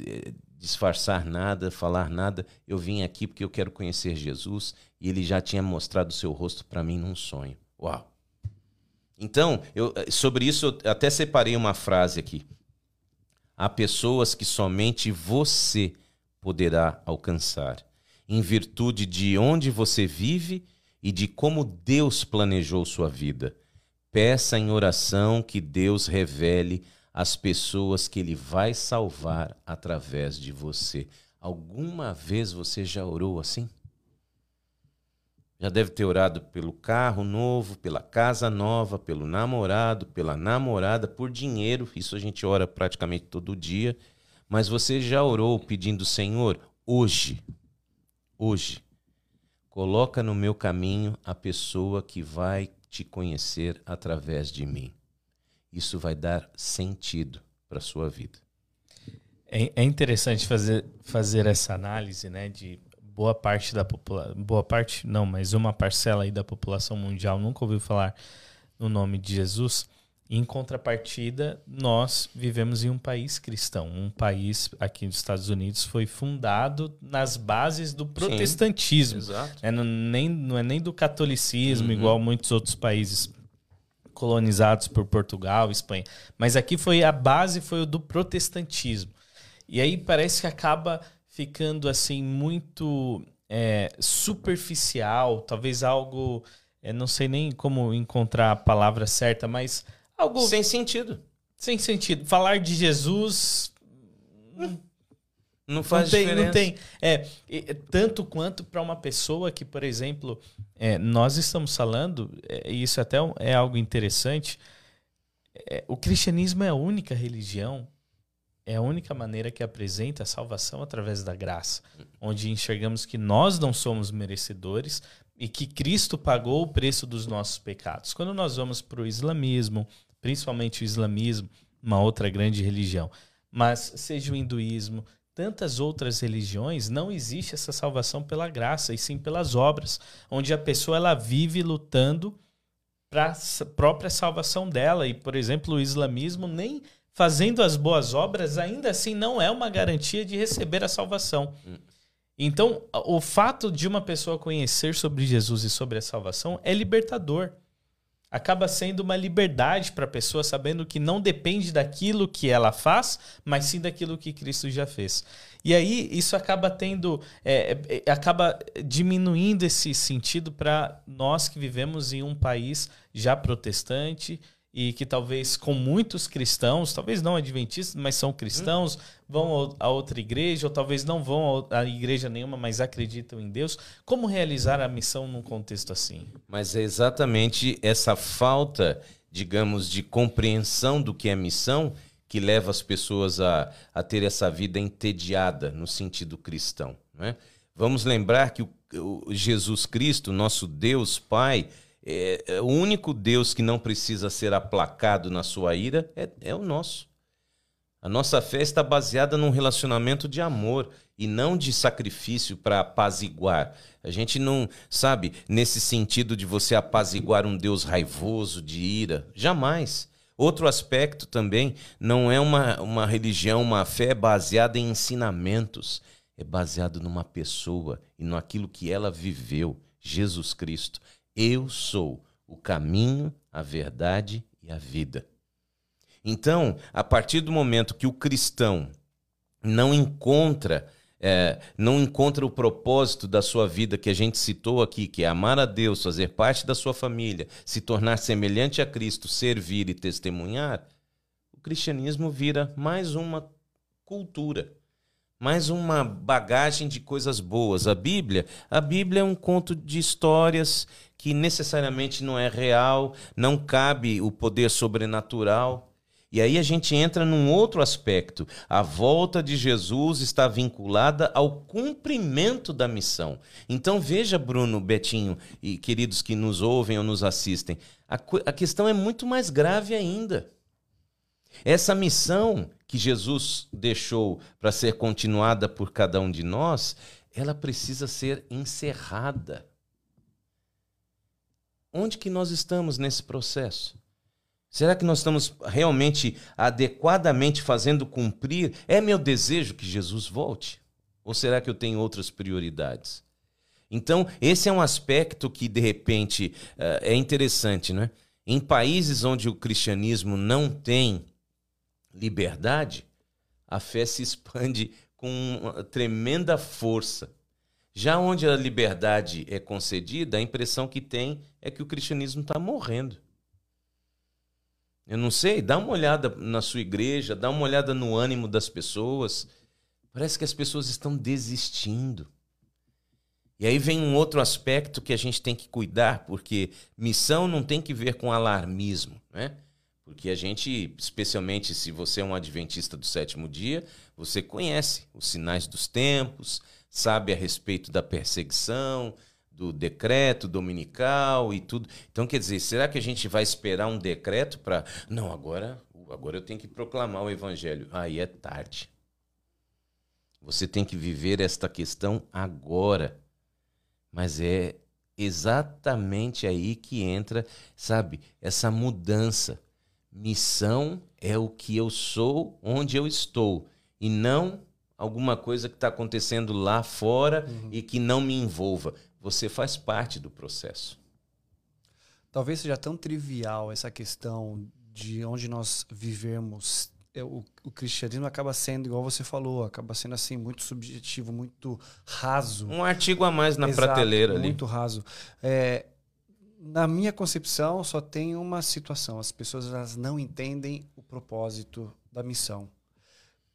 eh, disfarçar nada, falar nada. Eu vim aqui porque eu quero conhecer Jesus e ele já tinha mostrado o seu rosto para mim num sonho. Uau! Então, eu, eh, sobre isso, eu até separei uma frase aqui. Há pessoas que somente você poderá alcançar, em virtude de onde você vive e de como Deus planejou sua vida. Peça em oração que Deus revele as pessoas que Ele vai salvar através de você. Alguma vez você já orou assim? Já deve ter orado pelo carro novo, pela casa nova, pelo namorado, pela namorada, por dinheiro. Isso a gente ora praticamente todo dia. Mas você já orou pedindo, Senhor, hoje, hoje, coloca no meu caminho a pessoa que vai te conhecer através de mim. Isso vai dar sentido para a sua vida. É, é interessante fazer, fazer essa análise, né, de boa parte da população, boa parte não, mas uma parcela aí da população mundial nunca ouviu falar no nome de Jesus. Em contrapartida, nós vivemos em um país cristão. Um país aqui nos Estados Unidos foi fundado nas bases do protestantismo. Sim, exato. É, não, nem, não é nem do catolicismo, uhum. igual muitos outros países colonizados por Portugal, Espanha. Mas aqui foi a base foi o do protestantismo. E aí parece que acaba ficando assim muito é, superficial, talvez algo, é, não sei nem como encontrar a palavra certa, mas algo sem sentido. Sem sentido. Falar de Jesus não faz não tem, diferença. Não tem. É, é tanto quanto para uma pessoa que, por exemplo, é, nós estamos falando, é, e isso até é algo interessante. É, o cristianismo é a única religião é a única maneira que apresenta a salvação através da graça, onde enxergamos que nós não somos merecedores e que Cristo pagou o preço dos nossos pecados. Quando nós vamos para o islamismo, principalmente o islamismo, uma outra grande religião, mas seja o hinduísmo, tantas outras religiões, não existe essa salvação pela graça, e sim pelas obras, onde a pessoa ela vive lutando para a própria salvação dela. E, por exemplo, o islamismo nem fazendo as boas obras, ainda assim não é uma garantia de receber a salvação. Então, o fato de uma pessoa conhecer sobre Jesus e sobre a salvação é libertador. Acaba sendo uma liberdade para a pessoa, sabendo que não depende daquilo que ela faz, mas sim daquilo que Cristo já fez. E aí isso acaba tendo, é, é, acaba diminuindo esse sentido para nós que vivemos em um país já protestante, e que talvez com muitos cristãos, talvez não adventistas, mas são cristãos, hum. vão a outra igreja, ou talvez não vão a igreja nenhuma, mas acreditam em Deus. Como realizar a missão num contexto assim? Mas é exatamente essa falta, digamos, de compreensão do que é missão que leva as pessoas a, a ter essa vida entediada no sentido cristão. Né? Vamos lembrar que o, o Jesus Cristo, nosso Deus Pai, é, é, o único Deus que não precisa ser aplacado na sua ira é, é o nosso. A nossa fé está baseada num relacionamento de amor e não de sacrifício para apaziguar. A gente não, sabe, nesse sentido de você apaziguar um Deus raivoso, de ira. Jamais. Outro aspecto também não é uma, uma religião, uma fé baseada em ensinamentos. É baseado numa pessoa e naquilo que ela viveu, Jesus Cristo. Eu sou o caminho, a verdade e a vida. Então, a partir do momento que o cristão não encontra é, não encontra o propósito da sua vida que a gente citou aqui, que é amar a Deus, fazer parte da sua família, se tornar semelhante a Cristo, servir e testemunhar, o cristianismo vira mais uma cultura, mais uma bagagem de coisas boas. A Bíblia, a Bíblia é um conto de histórias que necessariamente não é real, não cabe o poder sobrenatural. E aí a gente entra num outro aspecto. A volta de Jesus está vinculada ao cumprimento da missão. Então veja, Bruno, Betinho e queridos que nos ouvem ou nos assistem, a, a questão é muito mais grave ainda. Essa missão que Jesus deixou para ser continuada por cada um de nós, ela precisa ser encerrada. Onde que nós estamos nesse processo? Será que nós estamos realmente adequadamente fazendo cumprir? É meu desejo que Jesus volte? Ou será que eu tenho outras prioridades? Então, esse é um aspecto que, de repente, eh, é interessante, né? Em países onde o cristianismo não tem liberdade, a fé se expande com tremenda força. Já onde a liberdade é concedida, a impressão que tem é que o cristianismo está morrendo. Eu não sei, dá uma olhada na sua igreja, dá uma olhada no ânimo das pessoas. Parece que as pessoas estão desistindo. E aí vem um outro aspecto que a gente tem que cuidar, porque missão não tem que ver com alarmismo, né? Porque a gente, especialmente se você é um adventista do sétimo dia, você conhece os sinais dos tempos, sabe a respeito da perseguição, do decreto dominical e tudo. Então, quer dizer, será que a gente vai esperar um decreto para. Não, agora, agora eu tenho que proclamar o evangelho. Aí é tarde. Você tem que viver esta questão agora. Mas é exatamente aí que entra, sabe, essa mudança. Missão é o que eu sou, onde eu estou, e não alguma coisa que está acontecendo lá fora uhum. e que não me envolva. Você faz parte do processo. Talvez seja tão trivial essa questão de onde nós vivemos. É, o, o, cristianismo acaba sendo, igual você falou, acaba sendo assim, muito subjetivo, muito raso. Um artigo a mais na Exato, prateleira ali. Muito raso. É, na minha concepção, só tem uma situação: as pessoas elas não entendem o propósito da missão.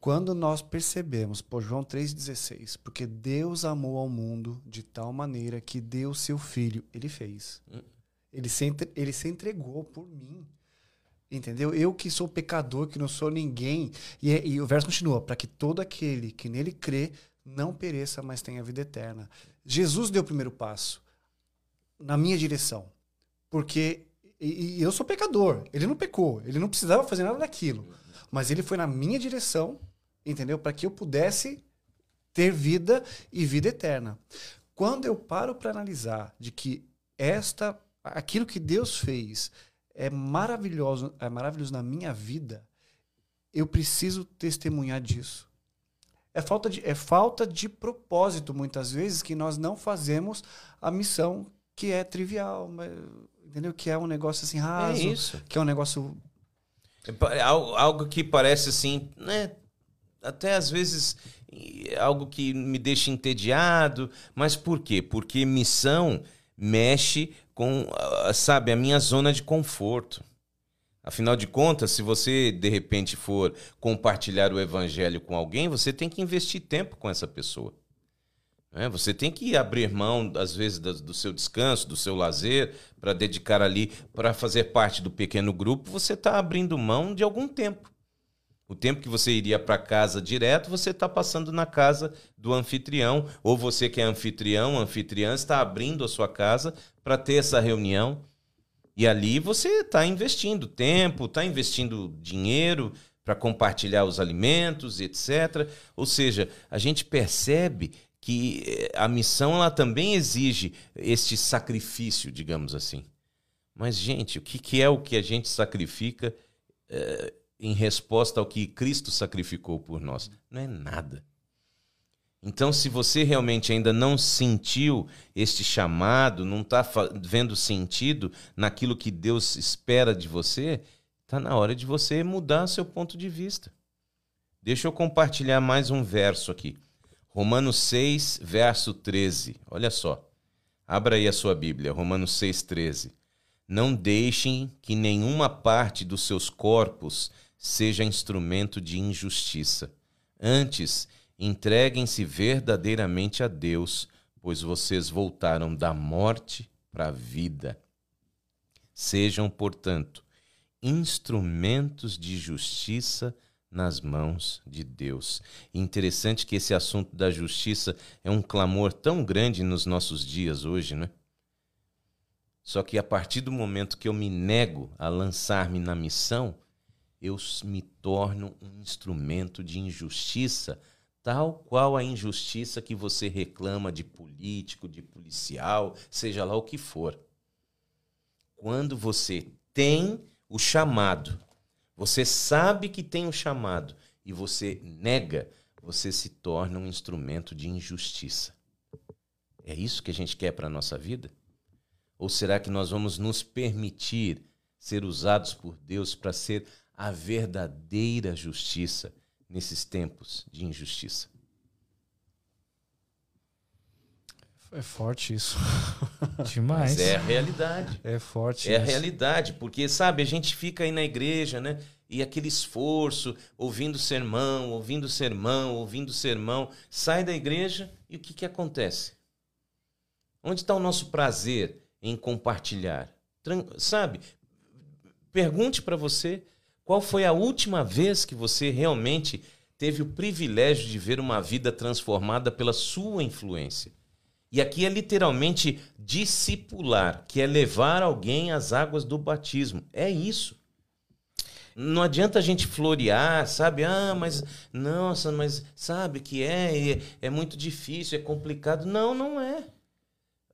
Quando nós percebemos, por João 3,16, porque Deus amou ao mundo de tal maneira que deu seu filho, ele fez. Ele se, ele se entregou por mim. Entendeu? Eu que sou pecador, que não sou ninguém. E, é, e o verso continua: para que todo aquele que nele crê não pereça, mas tenha vida eterna. Jesus deu o primeiro passo na minha direção. Porque e, e eu sou pecador. Ele não pecou. Ele não precisava fazer nada daquilo. Mas ele foi na minha direção entendeu? Para que eu pudesse ter vida e vida eterna. Quando eu paro para analisar de que esta aquilo que Deus fez é maravilhoso, é maravilhoso na minha vida, eu preciso testemunhar disso. É falta de, é falta de propósito, muitas vezes, que nós não fazemos a missão que é trivial, entendeu? Que é um negócio assim raso, é isso. que é um negócio... É algo que parece assim, né? Até às vezes algo que me deixa entediado, mas por quê? Porque missão mexe com, ah, sabe, a minha zona de conforto. Afinal de contas, se você de repente for compartilhar o evangelho com alguém, você tem que investir tempo com essa pessoa. É, você tem que abrir mão, às vezes, do seu descanso, do seu lazer, para dedicar ali, para fazer parte do pequeno grupo, você está abrindo mão de algum tempo. O tempo que você iria para casa direto, você está passando na casa do anfitrião, ou você que é anfitrião, anfitriã, está abrindo a sua casa para ter essa reunião. E ali você está investindo tempo, está investindo dinheiro para compartilhar os alimentos, etc. Ou seja, a gente percebe que eh, a missão ela também exige este sacrifício, digamos assim. Mas, gente, o que, é o que a gente sacrifica? É em resposta ao que Cristo sacrificou por nós? Não é nada. Então, se você realmente ainda não sentiu este chamado, não está vendo sentido naquilo que Deus espera de você, está na hora de você mudar seu ponto de vista. Deixa eu compartilhar mais um verso aqui. Romanos 6, verso 13. Olha só. Abra aí a sua Bíblia, Romanos 6, 13. Não deixem que nenhuma parte dos seus corpos seja instrumento de injustiça. Antes, entreguem-se verdadeiramente a Deus, pois vocês voltaram da morte para a vida. Sejam, portanto, instrumentos de justiça nas mãos de Deus. interessante que esse assunto da justiça é um clamor tão grande nos nossos dias hoje, né? Só que a partir do momento que eu me nego a lançar-me na missão, eu me torno um instrumento de injustiça, tal qual a injustiça que você reclama de político, de policial, seja lá o que for. Quando você tem o chamado, você sabe que tem o chamado e você nega, você se torna um instrumento de injustiça. É isso que a gente quer para a nossa vida? Ou será que nós vamos nos permitir ser usados por Deus para ser a verdadeira justiça nesses tempos de injustiça? É forte isso. Demais. Mas é a realidade. É forte É isso. a realidade, porque sabe, a gente fica aí na igreja, né? E aquele esforço, ouvindo sermão, ouvindo sermão, ouvindo sermão, sai da igreja e o que, que acontece? Onde está o nosso prazer em compartilhar? Tran- sabe? Pergunte para você qual foi a última vez que você realmente teve o privilégio de ver uma vida transformada pela sua influência. E aqui é literalmente discipular, que é levar alguém às águas do batismo. É isso. Não adianta a gente florear, sabe? Ah, mas nossa, mas sabe que é, é, é muito difícil, é complicado. Não, não é.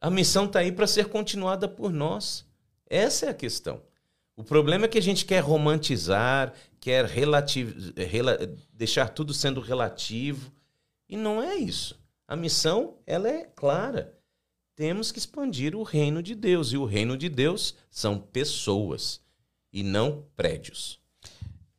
A missão está aí para ser continuada por nós. Essa é a questão. O problema é que a gente quer romantizar, quer rela- deixar tudo sendo relativo. E não é isso. A missão, ela é clara. Temos que expandir o reino de Deus. E o reino de Deus são pessoas e não prédios.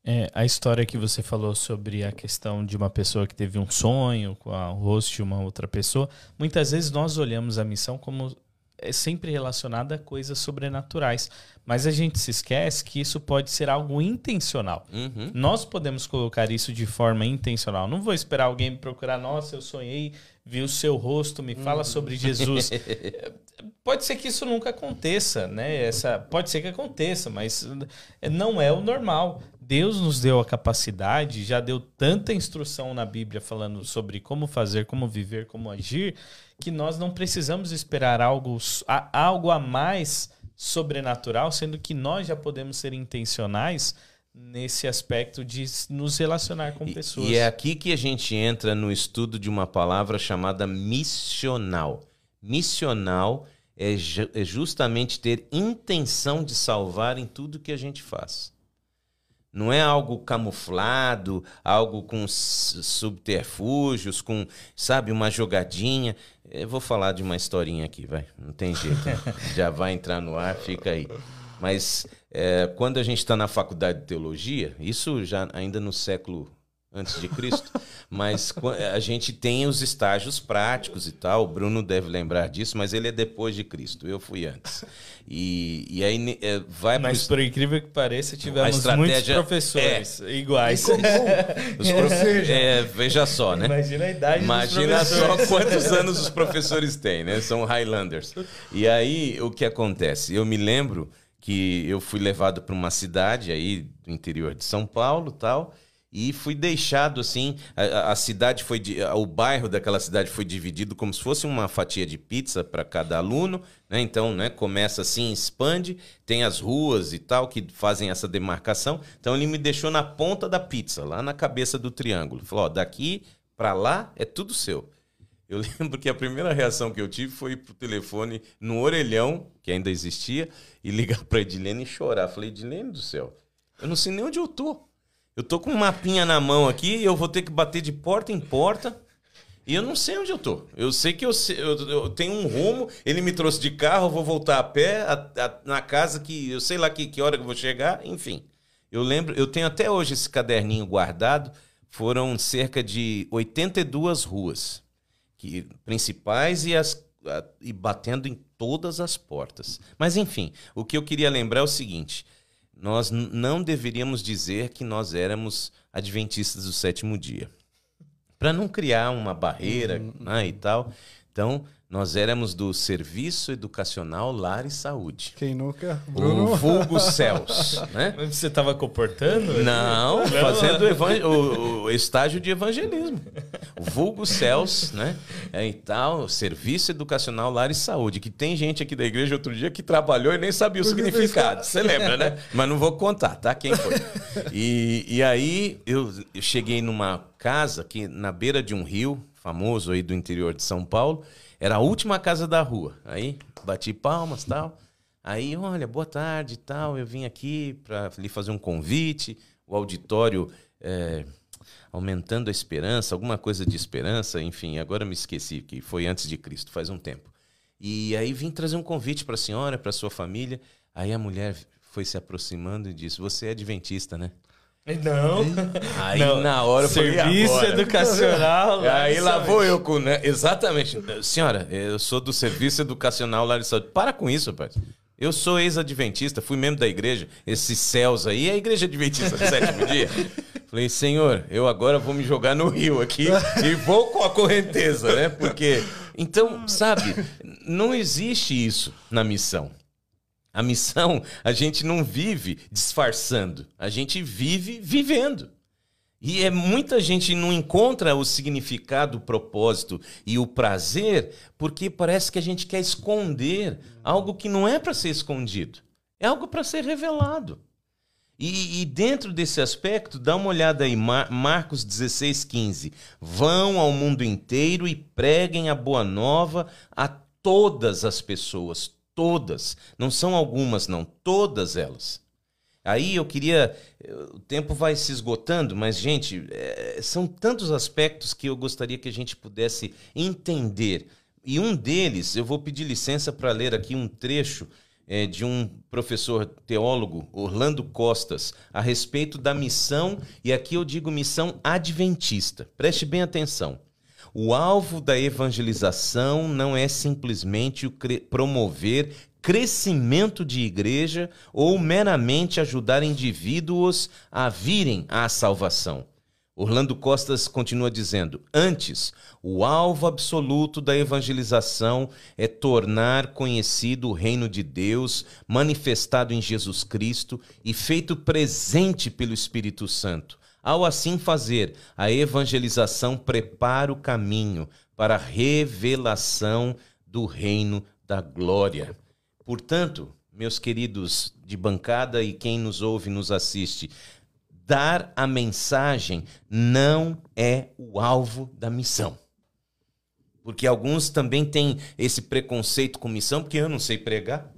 É, a história que você falou sobre a questão de uma pessoa que teve um sonho com o rosto de uma outra pessoa, muitas vezes nós olhamos a missão como é sempre relacionada a coisas sobrenaturais, mas a gente se esquece que isso pode ser algo intencional. Uhum. Nós podemos colocar isso de forma intencional. Não vou esperar alguém me procurar, nossa, eu sonhei, vi o seu rosto, me fala sobre Jesus. pode ser que isso nunca aconteça, né? Essa, pode ser que aconteça, mas não é o normal. Deus nos deu a capacidade, já deu tanta instrução na Bíblia falando sobre como fazer, como viver, como agir, que nós não precisamos esperar algo, a- algo a mais sobrenatural, sendo que nós já podemos ser intencionais nesse aspecto de nos relacionar com E- pessoas. E é aqui que a gente entra no estudo de uma palavra chamada missional. Missional é, ju- é justamente ter intenção de salvar em tudo que a gente faz. Não é algo camuflado, algo com subterfúgios, com, sabe, uma jogadinha. Eu vou falar de uma historinha aqui, vai. Não tem jeito. Já vai entrar no ar, fica aí. Mas é, quando a gente está na faculdade de teologia, isso já ainda no século antes de Cristo, mas a gente tem os estágios práticos e tal. O Bruno deve lembrar disso, mas ele é depois de Cristo. Eu fui antes. E, e aí é, vai pro Mas por incrível que pareça, tivemos estratégia- muitos professores iguais. Os prof- é, veja só, né? Imagina a idade Imagina dos só quantos anos os professores têm, né? São Highlanders. E aí, o que acontece? Eu me lembro que eu fui levado para uma cidade aí do interior de São Paulo tal. E fui deixado assim. A, a- cidade foi. di- O bairro daquela cidade foi dividido como se fosse uma fatia de pizza para cada aluno. Né? Então, né, começa assim, expande, tem as ruas e tal que fazem essa demarcação. Então, ele me deixou na ponta da pizza, lá na cabeça do triângulo. Falou: ó, daqui para lá é tudo seu. Eu lembro que a primeira reação que eu tive foi ir pro telefone no orelhão, que ainda existia, e ligar pra Edilene e chorar. Falei, Edilene do céu, eu não sei nem onde eu tô. Eu tô com um mapinha na mão aqui e eu vou ter que bater de porta em porta. E eu não sei onde eu tô. Eu sei que eu, eu, eu tenho um rumo, ele me trouxe de carro, eu vou voltar a pé a- a- na casa que eu sei lá que, que hora que eu vou chegar, enfim. Eu lembro, eu tenho até hoje esse caderninho guardado, foram cerca de 82 ruas que, principais e, as, a- e batendo em todas as portas. Mas enfim, o que eu queria lembrar é o seguinte: nós não deveríamos dizer que nós éramos adventistas do sétimo dia. Para não criar uma barreira né, e tal. Então, nós éramos do Serviço Educacional Lar e Saúde. Quem nunca? O vulgo Céus, né? Mas Você estava comportando? Não, fazendo o, o estágio de evangelismo. O vulgo Céus, né? É, e tal, Serviço Educacional Lar e Saúde, que tem gente aqui da igreja outro dia que trabalhou e nem sabia o significado. Você lembra, né? Mas não vou contar, tá? Quem foi? E, e aí eu, eu cheguei numa casa que na beira de um rio, famoso aí do interior de São Paulo, era a última casa da rua. Aí bati palmas tal. Aí, olha, boa tarde tal. Eu vim aqui para lhe fazer um convite. O auditório é, aumentando a esperança, alguma coisa de esperança, enfim, agora me esqueci, que foi antes de Cristo, faz um tempo. E aí vim trazer um convite para a senhora, para sua família. Aí a mulher foi se aproximando e disse: Você é adventista, né? Não. Aí Não. na hora eu falei, Serviço "Agora?" educacional. Aí lá vou eu com, né? Exatamente. Senhora, eu sou do Serviço Educacional Lar de Saúde. Para com isso, rapaz. Eu sou ex-adventista, fui membro da igreja. Esses céus aí, é a igreja adventista do sétimo dia. Falei, senhor, eu agora vou me jogar no rio aqui e vou com a correnteza, né? Porque. Então, sabe, não existe isso na missão. A missão, a gente não vive disfarçando, a gente vive vivendo. E é muita gente não encontra o significado, o propósito e o prazer porque parece que a gente quer esconder algo que não é para ser escondido. É algo para ser revelado. E, e dentro desse aspecto, dá uma olhada aí, Mar- Marcos 16, 15. Vão ao mundo inteiro e preguem a boa nova a todas as pessoas. Todas. Não são algumas, não. Todas elas. Aí eu queria. O tempo vai se esgotando, mas, gente, é, são tantos aspectos que eu gostaria que a gente pudesse entender. E um deles, eu vou pedir licença para ler aqui um trecho é, de um professor teólogo, Orlando Costas, a respeito da missão, e aqui eu digo missão adventista. Preste bem atenção. O alvo da evangelização não é simplesmente o cre- promover crescimento de igreja ou meramente ajudar indivíduos a virem à salvação. Orlando Costas continua dizendo: antes, o alvo absoluto da evangelização é tornar conhecido o reino de Deus, manifestado em Jesus Cristo e feito presente pelo Espírito Santo. Ao assim fazer, a evangelização prepara o caminho para a revelação do reino da glória. Portanto, meus queridos de bancada e quem nos ouve e nos assiste, dar a mensagem não é o alvo da missão. Porque alguns também têm esse preconceito com missão, porque eu não sei pregar,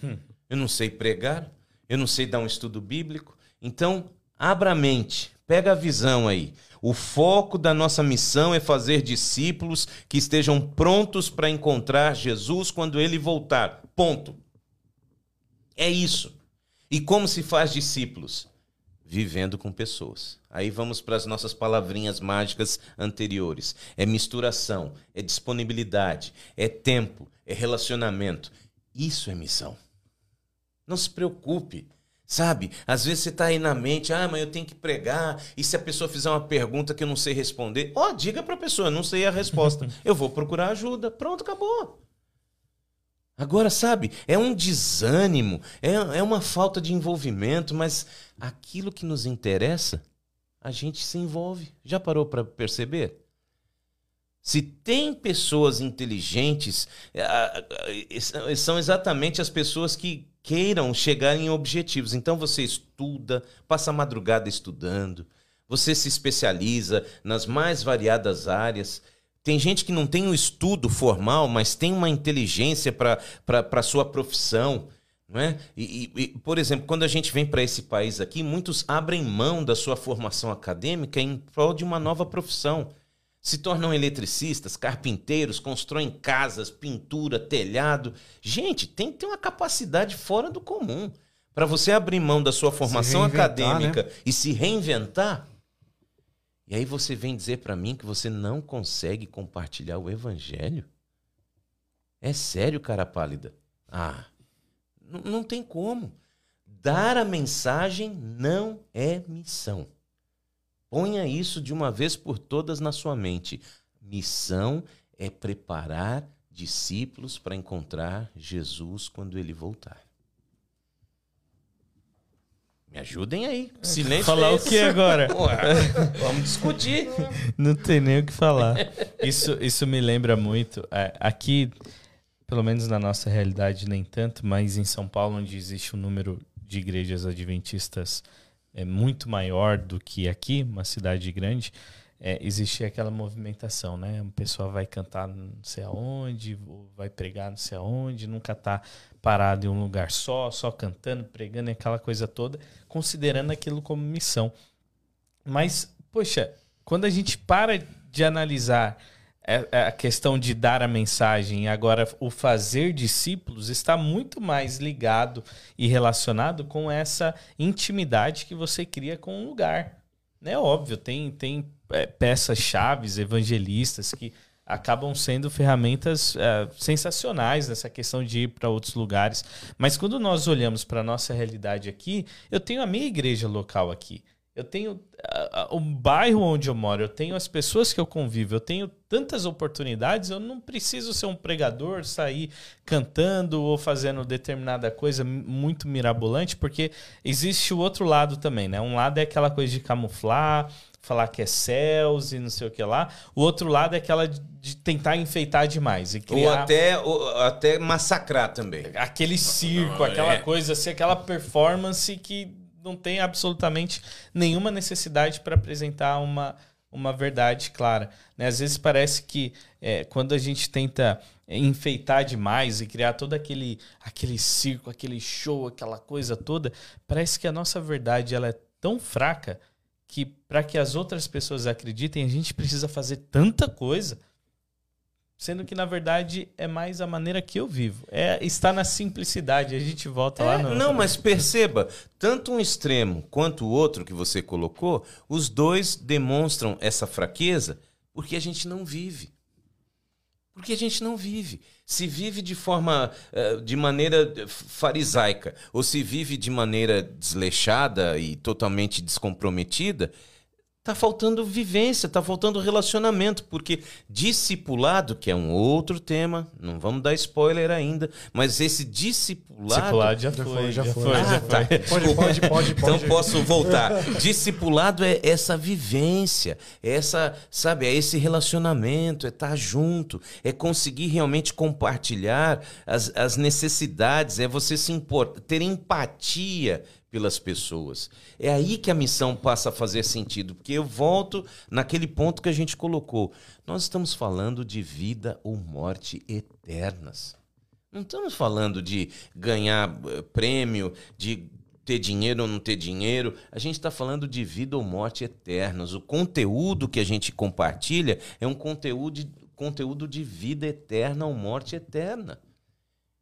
eu não sei pregar, eu não sei dar um estudo bíblico. Então, abra a mente, pega a visão aí. O foco da nossa missão é fazer discípulos que estejam prontos para encontrar Jesus quando ele voltar. Ponto. É isso. E como se faz discípulos? Vivendo com pessoas. Aí vamos para as nossas palavrinhas mágicas anteriores. É misturação, é disponibilidade, é tempo, é relacionamento. Isso é missão. Não se preocupe. Sabe? Às vezes você está aí na mente, ah, mas eu tenho que pregar, e se a pessoa fizer uma pergunta que eu não sei responder, ó, diga para a pessoa, eu não sei a resposta. eu vou procurar ajuda. Pronto, acabou. Agora, sabe, é um desânimo, é, é uma falta de envolvimento, mas aquilo que nos interessa, a gente se envolve. Já parou para perceber? Se tem pessoas inteligentes, são exatamente as pessoas que queiram chegar em objetivos. Então você estuda, passa a madrugada estudando, você se especializa nas mais variadas áreas. Tem gente que não tem um estudo formal, mas tem uma inteligência para a sua profissão. Não é? E, e, por exemplo, quando a gente vem para esse país aqui, muitos abrem mão da sua formação acadêmica em prol de uma nova profissão. Se tornam eletricistas, carpinteiros, constroem casas, pintura, telhado. Gente, tem que ter uma capacidade fora do comum. Para você abrir mão da sua formação acadêmica né? e se reinventar. E aí você vem dizer para mim que você não consegue compartilhar o evangelho? É sério, cara pálida? Ah, não tem como. Dar a mensagem não é missão. Ponha isso de uma vez por todas na sua mente. Missão é preparar discípulos para encontrar Jesus quando ele voltar. Me ajudem aí. Silêncio. Falar é o que agora? vamos discutir. Não tem nem o que falar. Isso, isso me lembra muito. É, aqui, pelo menos na nossa realidade, nem tanto, mas em São Paulo, onde existe um número de igrejas adventistas é muito maior do que aqui, uma cidade grande, é, existe aquela movimentação, né? O pessoal vai cantar não sei aonde, vai pregar não sei aonde, nunca está parado em um lugar só, só cantando, pregando, aquela coisa toda, considerando aquilo como missão. Mas, poxa, quando a gente para de analisar a questão de dar a mensagem agora o fazer discípulos está muito mais ligado e relacionado com essa intimidade que você cria com um lugar. É óbvio, tem, tem é, peças chaves, evangelistas que acabam sendo ferramentas é, sensacionais nessa questão de ir para outros lugares. Mas quando nós olhamos para a nossa realidade aqui, eu tenho a minha igreja local aqui. Eu tenho uh, o bairro onde eu moro, eu tenho as pessoas que eu convivo, eu tenho tantas oportunidades, eu não preciso ser um pregador, sair cantando ou fazendo determinada coisa muito mirabolante, porque existe o outro lado também, né? Um lado é aquela coisa de camuflar, falar que é céus e não sei o que lá. O outro lado é aquela de tentar enfeitar demais. E criar... Ou até, ou até massacrar também. Aquele circo, aquela é. coisa assim, aquela performance que não tem absolutamente nenhuma necessidade para apresentar uma, uma verdade clara. Né? Às vezes parece que é, quando a gente tenta enfeitar demais e criar todo aquele, aquele circo, aquele show, aquela coisa toda, parece que a nossa verdade ela é tão fraca que para que as outras pessoas acreditem, a gente precisa fazer tanta coisa Sendo que, na verdade, é mais a maneira que eu vivo. É está na simplicidade. A gente volta é, lá no. Não, mas perceba, tanto um extremo quanto o outro que você colocou, os dois demonstram essa fraqueza porque a gente não vive. Porque a gente não vive. Se vive de forma, eh, de maneira farisaica, ou se vive de maneira desleixada e totalmente descomprometida, Tá faltando vivência, tá faltando relacionamento, porque discipulado, que é um outro tema, não vamos dar spoiler ainda, mas esse discipulado. Discipulado já foi, já foi. Já ah, tá. Pode, pode, pode, Então posso voltar. discipulado é essa vivência, é essa, sabe, é esse relacionamento, é estar tá junto, é conseguir realmente compartilhar as, as necessidades, é você se importar, ter empatia pelas pessoas. É aí que a missão passa a fazer sentido, porque eu volto naquele ponto que a gente colocou. Nós estamos falando de vida ou morte eternas. Não estamos falando de ganhar eh, prêmio, de ter dinheiro ou não ter dinheiro. A gente está falando de vida ou morte eternas. O conteúdo que a gente compartilha é um conteúdo de, conteúdo de vida eterna ou morte eterna.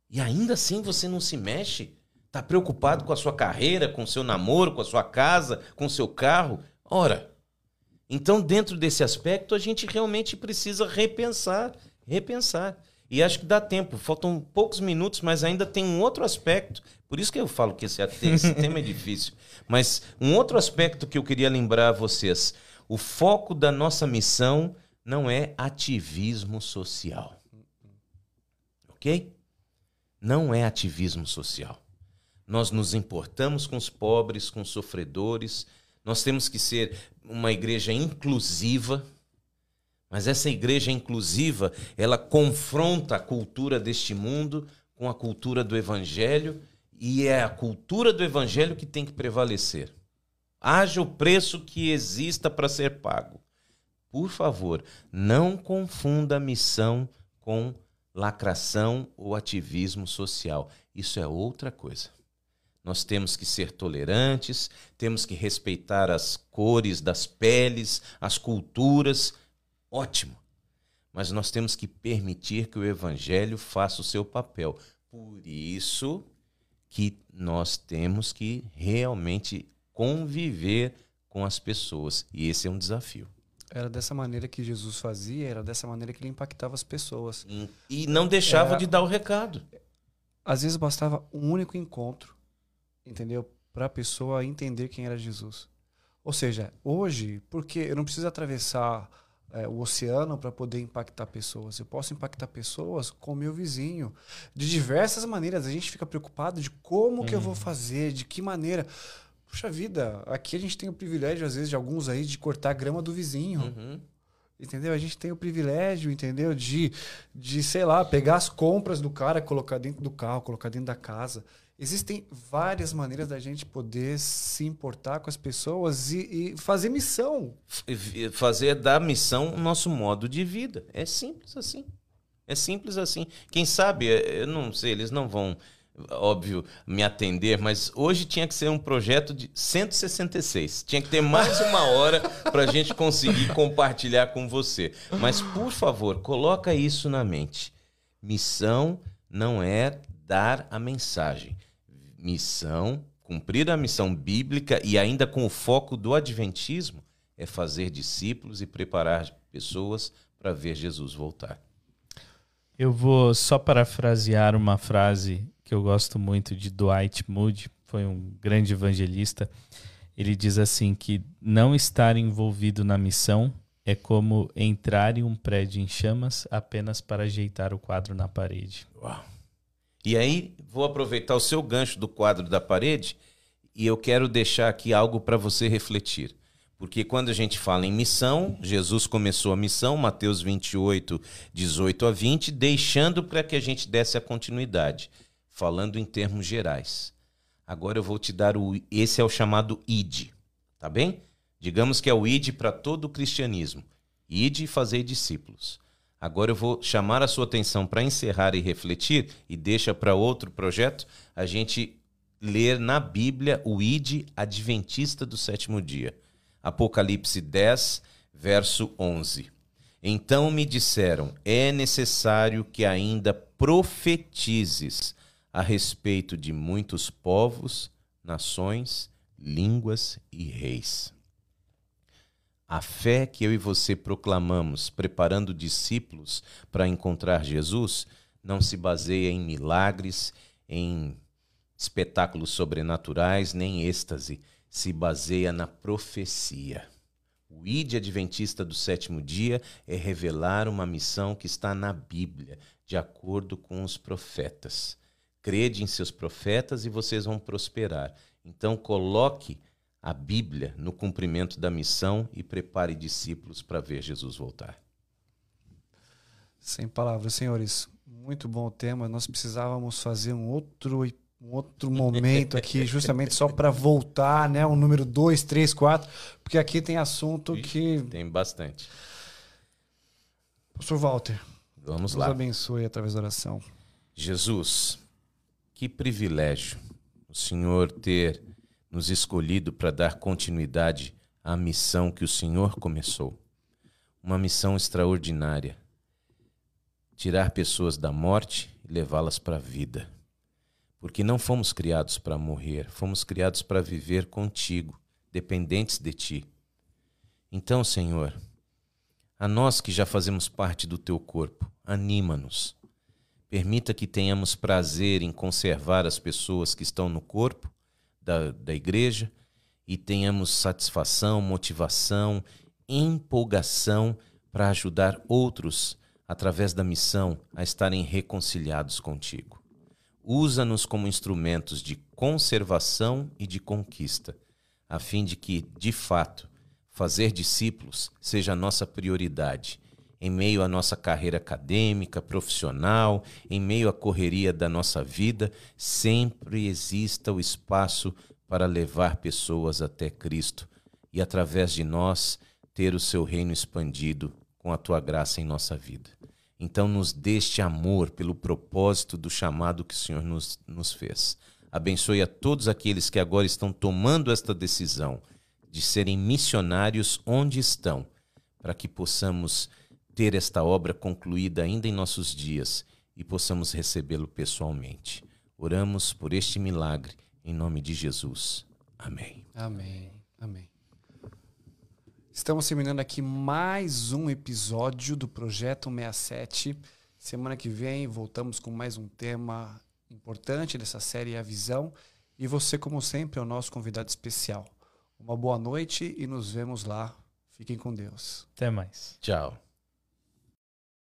E ainda assim você não se mexe Está preocupado com a sua carreira, com o seu namoro, com a sua casa, com o seu carro? Ora, então dentro desse aspecto a gente realmente precisa repensar, repensar. E acho que dá tempo, faltam poucos minutos, mas ainda tem um outro aspecto. Por isso que eu falo que esse, esse tema é difícil. Mas um outro aspecto que eu queria lembrar a vocês: o foco da nossa missão não é ativismo social. Ok? Não é ativismo social nós nos importamos com os pobres, com os sofredores, nós temos que ser uma igreja inclusiva. Mas essa igreja inclusiva, ela confronta a cultura deste mundo com a cultura do evangelho, e é a cultura do evangelho que tem que prevalecer. Haja o preço que exista para ser pago. Por favor, não confunda missão com lacração ou ativismo social. Isso é outra coisa. Nós temos que ser tolerantes, temos que respeitar as cores das peles, as culturas. Ótimo. Mas nós temos que permitir que o evangelho faça o seu papel. Por isso que nós temos que realmente conviver com as pessoas. E esse é um desafio. Era dessa maneira que Jesus fazia, era dessa maneira que ele impactava as pessoas. E não deixava era... de dar o recado. Às vezes bastava um único encontro entendeu? Para a pessoa entender quem era Jesus. Ou seja, hoje, porque eu não preciso atravessar é, o oceano para poder impactar pessoas. Eu posso impactar pessoas com o meu vizinho. De diversas maneiras. A gente fica preocupado de como que eu vou fazer, de que maneira. Puxa vida, aqui a gente tem o privilégio, às vezes, de alguns aí, de cortar a grama do vizinho. Uhum. Entendeu? A gente tem o privilégio, entendeu? De, de, sei lá, pegar as compras do cara, colocar dentro do carro, colocar dentro da casa. Existem várias maneiras da gente poder se importar com as pessoas e, e fazer missão. Fazer da missão o nosso modo de vida. É simples assim. É simples assim. Quem sabe, eh, eu não sei, eles não vão, óbvio, me atender, mas hoje tinha que ser um projeto de 166. Tinha que ter mais uma hora para a gente conseguir compartilhar com você. Mas, por favor, coloca isso na mente. Missão não é dar a mensagem. Missão, cumprir a missão bíblica e ainda com o foco do adventismo, é fazer discípulos e preparar pessoas para ver Jesus voltar. Eu vou só parafrasear uma frase que eu gosto muito de Dwight Moody, foi um grande evangelista. Ele diz assim que não estar envolvido na missão é como entrar em um prédio em chamas apenas para ajeitar o quadro na parede. Uau. E aí, vou aproveitar o seu gancho do quadro da parede e eu quero deixar aqui algo para você refletir. Porque quando a gente fala em missão, Jesus começou a missão, Mateus 28, 18 a 20, deixando para que a gente desse a continuidade, falando em termos gerais. Agora eu vou te dar o. Esse é o chamado ID, tá bem? Digamos que é o ID para todo o cristianismo. ID e fazer discípulos. Agora eu vou chamar a sua atenção para encerrar e refletir e deixa para outro projeto a gente ler na Bíblia o ID adventista do sétimo dia. Apocalipse 10, verso 11. Então me disseram: é necessário que ainda profetizes a respeito de muitos povos, nações, línguas e reis. A fé que eu e você proclamamos, preparando discípulos para encontrar Jesus, não se baseia em milagres, em espetáculos sobrenaturais, nem êxtase, se baseia na profecia. O ID adventista do sétimo dia é revelar uma missão que está na Bíblia, de acordo com os profetas. Crede em seus profetas e vocês vão prosperar. Então coloque a Bíblia no cumprimento da missão e prepare discípulos para ver Jesus voltar. Sem palavras, senhores. Muito bom o tema. Nós precisávamos fazer um outro, um outro momento aqui, justamente só para voltar, né? O número 2, 3, 4, porque aqui tem assunto que. Tem bastante. Pastor Walter, Vamos nos lá. abençoe através da oração. Jesus, que privilégio o Senhor ter nos escolhido para dar continuidade à missão que o Senhor começou. Uma missão extraordinária. Tirar pessoas da morte e levá-las para a vida. Porque não fomos criados para morrer, fomos criados para viver contigo, dependentes de ti. Então, Senhor, a nós que já fazemos parte do teu corpo, anima-nos. Permita que tenhamos prazer em conservar as pessoas que estão no corpo da, da igreja e tenhamos satisfação, motivação, empolgação para ajudar outros através da missão a estarem reconciliados contigo. Usa-nos como instrumentos de conservação e de conquista, a fim de que, de fato, fazer discípulos seja a nossa prioridade em meio à nossa carreira acadêmica, profissional, em meio à correria da nossa vida, sempre exista o espaço para levar pessoas até Cristo e, através de nós, ter o seu reino expandido com a tua graça em nossa vida. Então, nos deste amor pelo propósito do chamado que o Senhor nos, nos fez. Abençoe a todos aqueles que agora estão tomando esta decisão de serem missionários onde estão, para que possamos ter esta obra concluída ainda em nossos dias e possamos recebê-lo pessoalmente. Oramos por este milagre em nome de Jesus. Amém. Amém. Amém. Estamos terminando aqui mais um episódio do Projeto 67. Semana que vem voltamos com mais um tema importante dessa série A Visão. E você, como sempre, é o nosso convidado especial. Uma boa noite e nos vemos lá. Fiquem com Deus. Até mais. Tchau.